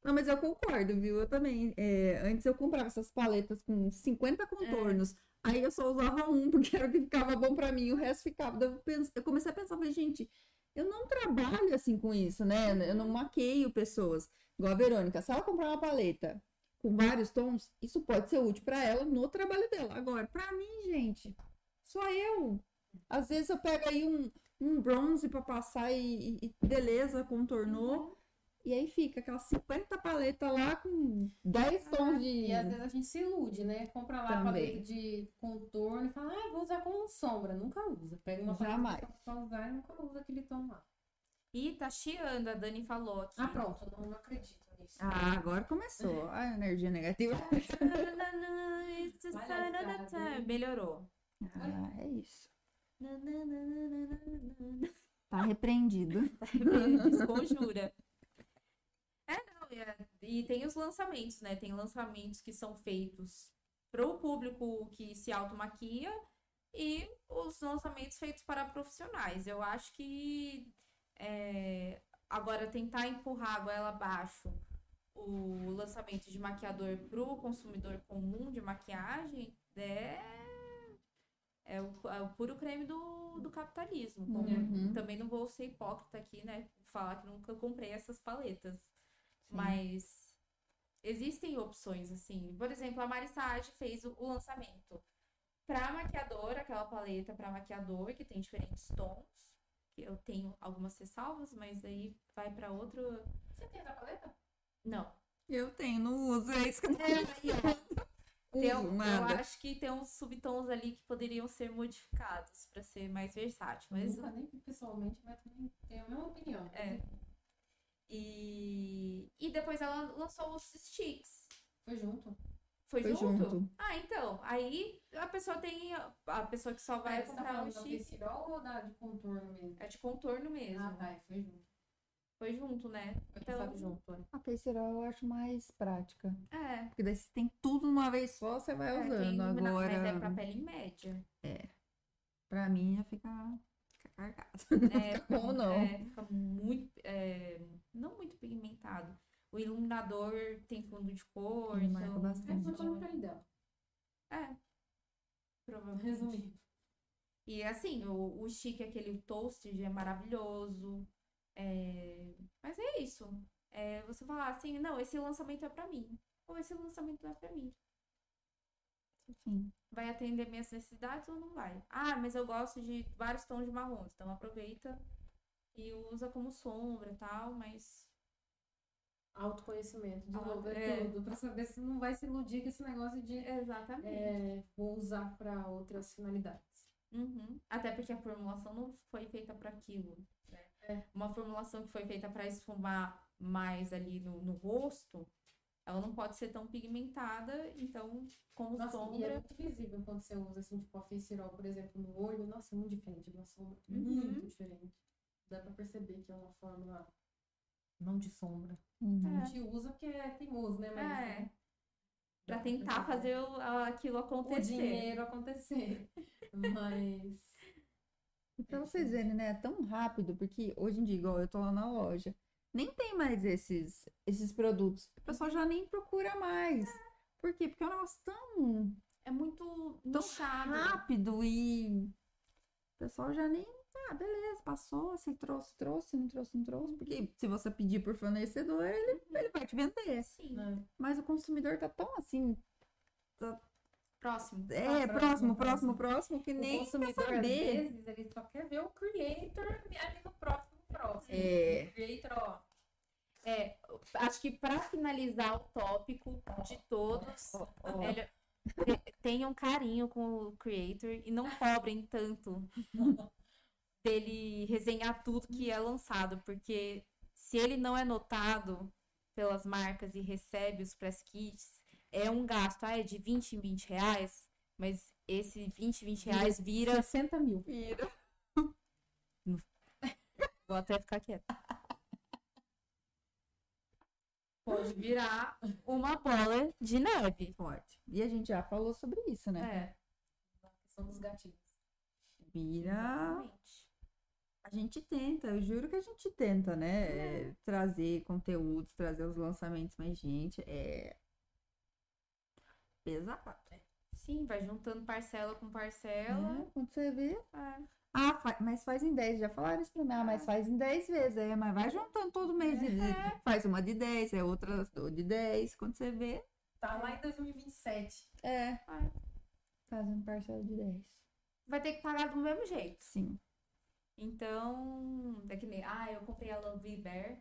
Não, mas eu concordo, viu? Eu também. é, antes eu comprava essas paletas com 50 contornos. Aí eu só usava um, porque era o que ficava bom pra mim, o resto ficava. Eu, eu comecei a pensar, falei, gente, eu não trabalho assim com isso, né? Eu não maqueio pessoas. Igual a Verônica, se ela comprar uma paleta com vários tons, isso pode ser útil pra ela no trabalho dela. Agora, pra mim, gente, só eu. Às vezes eu pego aí um, um bronze pra passar e, e- e beleza, contornou. E aí fica aquelas 50 paletas lá com 10 tons de. E às vezes a gente se ilude, né? Compra lá a Também. paleta de contorno e fala, ah, vou usar como sombra. Nunca usa. Pega uma Jamais. paleta pra usar e nunca usa aquele tom lá. E tá chiando, a Dani falou aqui. Ah, pronto. Não, não acredito nisso. Ah, agora começou. A energia negativa. Melhorou. Ah, é isso. Tá repreendido. Desconjura. É, não, e, é- e tem os lançamentos, né? Tem lançamentos que são feitos pro público que se automaquia e os lançamentos feitos para profissionais. Eu acho que é, agora tentar empurrar a goela abaixo o lançamento de maquiador pro consumidor comum de maquiagem é, é, o, é o puro creme do, do capitalismo. Como Uhum. também não vou ser hipócrita aqui, né? Falar que nunca comprei essas paletas. Sim. Mas existem opções, assim. Por exemplo, a Marissage fez o, o lançamento pra maquiador, aquela paleta pra maquiador, que tem diferentes tons. Eu tenho algumas ressalvas, mas aí vai pra outro. Você tem essa paleta? Não. Eu tenho, não uso. É isso que eu não É. Tem, uso um- eu acho que tem uns subtons ali que poderiam ser modificados pra ser mais versátil. Mas Nunca nem pessoalmente, mas também tenho a mesma opinião. É. E, e depois ela lançou os sticks. Foi junto. Foi, Foi junto? junto. Ah, então. Aí a pessoa tem. A pessoa que só vai Mas você tá comprar o stick. Facirol ou da de contorno mesmo? É de contorno mesmo. Ah, tá. é, Foi junto. Foi junto, né? Foi lançado junto. é. A Pacerol eu acho mais prática. É. Porque daí você tem tudo uma vez só, você vai é, usando. Agora, Mas é pra pele média. pra mim, ia ficar, ficar carcado. É, fica bom, não. É, fica muito. é, não muito pigmentado. O iluminador tem fundo de cor, Ele marca então. É bastante. só pra pele dela. É. Provavelmente. Resumindo. E assim, o, o chique, aquele toasted é maravilhoso. É, Mas é isso. É você falar assim, não, esse lançamento é pra mim. Ou esse lançamento não é pra mim. Sim. Vai atender minhas necessidades ou não vai? Ah, mas eu gosto de vários tons de marrons. Então aproveita e usa como sombra e tal, mas. Autoconhecimento, de novo, é, é. tudo. Pra saber se não vai se iludir com esse negócio de Exatamente. é, vou usar pra outras finalidades. Uhum. Até porque a formulação não foi feita para aquilo. né? É. Uma formulação que foi feita para esfumar mais ali no, no rosto, ela não pode ser tão pigmentada, então, como Nossa, é sombra. muito visível quando você usa, assim, tipo, a Facirol, por exemplo, no olho. Nossa, é muito diferente da sombra. Uhum. Muito diferente. Dá pra perceber que é uma fórmula não de sombra. Uhum. A gente usa porque é teimoso, né? Mas, É, pra tentar fazer o- aquilo o acontecer. dinheiro acontecer. Mas. Pra vocês verem, né? É tão rápido, porque hoje em dia, igual eu tô lá na loja, nem tem mais esses, esses produtos. O pessoal já nem procura mais. Por quê? Porque é um negócio tão, É muito tão nichado. rápido e o pessoal já nem. Ah, beleza, passou, se trouxe, trouxe, não trouxe, não trouxe. Porque se você pedir por fornecedor, ele, ele vai te vender. Sim. né? Mas o consumidor tá tão assim. Próximo. É, próximo, próximo, próximo. próximo, próximo, que O nem quer consumidor, às saber. vezes, ele só quer ver o creator ali no próximo próximo. É. O creator, ó. É, acho que para finalizar o tópico de todos, ó. Ele- te- tenham carinho com o creator e não cobrem tanto dele resenhar tudo que é lançado, porque se ele não é notado pelas marcas e recebe os press kits, é um gasto, ah, é de 20 em 20 reais, mas esse 20, 20 reais vira. 60 mil. Vira. Vou até ficar quieta. Pode virar uma bola de neve. Forte. E a gente já falou sobre isso, né? É, questão dos gatilhos. Vira exatamente. A gente tenta, eu juro que a gente tenta, né? é, trazer conteúdos, trazer os lançamentos, mas, gente, é. Pesado. Sim, vai juntando parcela com parcela. É, quando você vê. É. Ah, fa- mas faz em 10. Já falaram isso pra mim. Ah, mas faz em 10 vezes. É, mas vai juntando todo mês. de- de- Faz uma de 10, é outra de 10. Quando você vê. Tá lá em 2027. É. Ah. Fazendo parcela de 10. Vai ter que pagar do mesmo jeito. Sim. Então, é que nem, ah, eu comprei a Lovely Bear.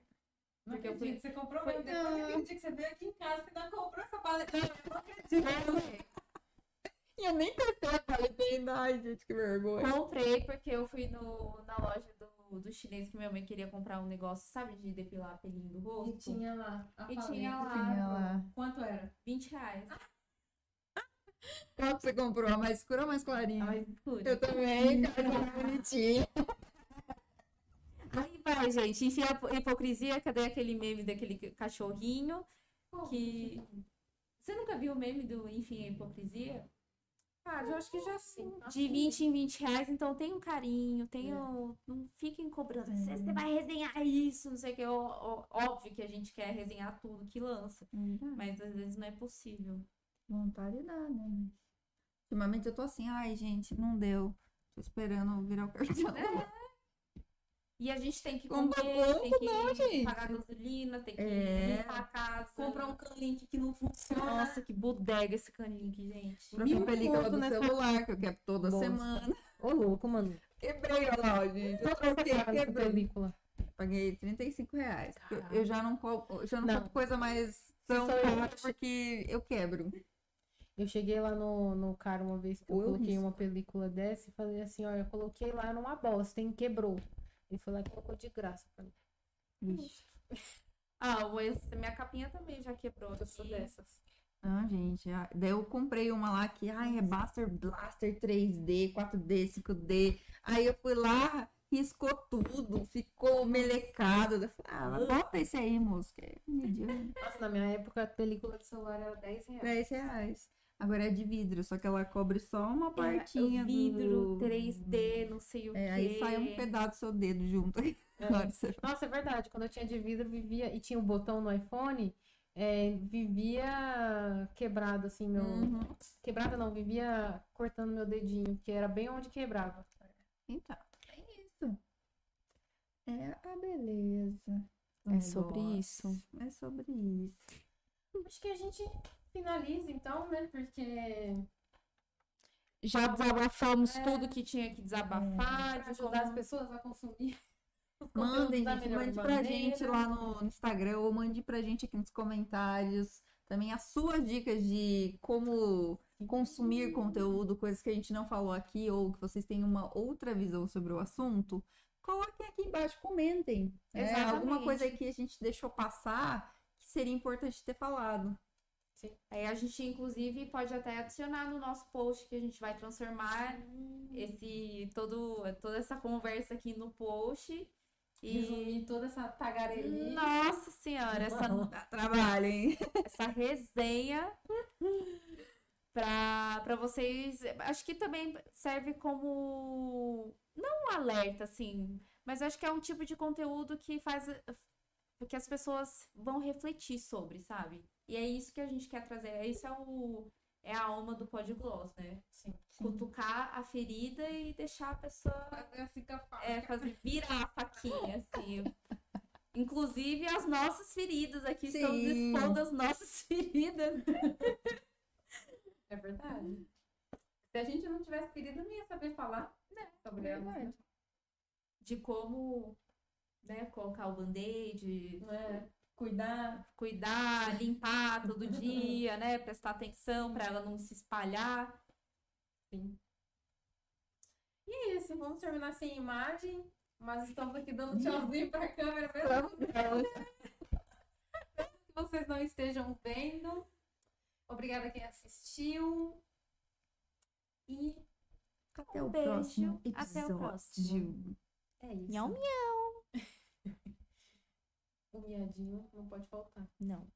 Não Porque eu fui- você comprou foi- mesmo. Depois Não. daquele dia que você veio aqui em casa, você ainda comprou essa paleta. Eu não acredito. E eu nem testei a paleta ainda. Ai, gente, que vergonha. Comprei porque eu fui no, na loja do, do chinês que minha mãe queria comprar um negócio, sabe, de depilar pelinho do E rosto. tinha lá. A E paleta. tinha lá. Tinha lá. Quanto era? 20 reais. Qual que você comprou? A mais escura ou a mais clarinha? A mais escura. Eu também, cara, que vai, gente. Enfim, a hipocrisia, cadê aquele meme daquele cachorrinho? Que. Você nunca viu o meme do Enfim, a hipocrisia? Cara, eu acho que já sim. De 20 em 20 reais, então tem um carinho, tem o... Não fiquem cobrando. Você você vai resenhar isso, não sei o que. Óbvio que a gente quer resenhar tudo que lança. Mas às vezes não é possível. Vontade dá, né? Ultimamente eu tô assim, ai, gente, não deu. Tô esperando virar o cartão. E a gente tem que comer, pouco, tem que não, gente. pagar gasolina, tem que É. limpar a casa. Comprar um canlink que não funciona. Nossa, que bodega esse canlink, gente. Trocar Mil película do celular, que eu quero toda Bosta. semana. Ô, louco, mano. Quebrei, olha lá, ó, gente. Eu troquei, quebrei. película. Paguei 35 reais. Eu- já não compro, eu já não Não. compro coisa mais tão cara porque eu quebro. Eu cheguei lá no, no cara uma vez que eu eu coloquei risco. uma película dessa e falei assim, ó, eu coloquei lá numa bosta, hein, quebrou. Ele foi lá e colocou de graça pra mim. Vixe. Ah, o esse- minha capinha também já quebrou. Eu sou dessas. Ah, gente, ah, daí eu comprei uma lá que, ai, é Buster Blaster 3D, 4D, 5D. Aí eu fui lá, riscou tudo, ficou melecado. Eu falei, ah, bota esse aí, moço, que é. Nossa, na minha época a película de celular era 10 reais. 10 reais. Agora é de vidro, só que ela cobre só uma É, partinha o vidro, do... 3D, não sei o É, quê. aí sai um pedaço do seu dedo junto. É. Nossa, é verdade. Quando eu tinha de vidro, vivia. E tinha o botão no iPhone, é, vivia quebrado, assim, meu. Uhum. Quebrado não, vivia cortando meu dedinho, que era bem onde quebrava. Então, é isso. É a beleza. do É sobre isso. É sobre isso. Acho que a gente finaliza então, né? Porque Já desabafamos É. tudo que tinha que desabafar. para de ajudar as como- pessoas a consumir. Mandem, gente, mande pra maneira. gente lá no Instagram ou mande pra gente aqui nos comentários também as suas dicas de como consumir conteúdo, coisas que a gente não falou aqui ou que vocês têm uma outra visão sobre o assunto. Coloquem aqui embaixo, comentem. Exatamente. Alguma coisa que a gente deixou passar que seria importante ter falado. Aí a gente, inclusive, pode até adicionar no nosso post que a gente vai transformar esse todo, toda essa conversa aqui no post. E Resumir toda essa tagarelice. nossa senhora, essa, trabalho, hein? essa resenha para para vocês, acho que também serve como não um alerta assim, mas acho que é um tipo de conteúdo que faz que as pessoas vão refletir sobre, sabe? E é isso que a gente quer trazer. Isso é o é a alma do Podgloss, né? Sim. Cutucar a ferida e deixar a pessoa Fazer assim com a faca. é, fazer virar a faquinha, assim. Inclusive, as nossas feridas aqui, estamos Sim. expondo as nossas feridas. É verdade. Se a gente não tivesse querido, não ia saber falar né, sobre elas. né? De como, né, colocar o band-aid, Não é? Cuidar. cuidar, limpar todo dia, né, prestar atenção para ela não se espalhar. Sim. E é isso, vamos terminar sem imagem, mas estamos aqui dando tchauzinho pra câmera mesmo que vocês não estejam vendo. Obrigada a quem assistiu. E Até Um o beijo, próximo até o episódio. próximo. é isso. Miau, miau. O miadinho não pode faltar. Não.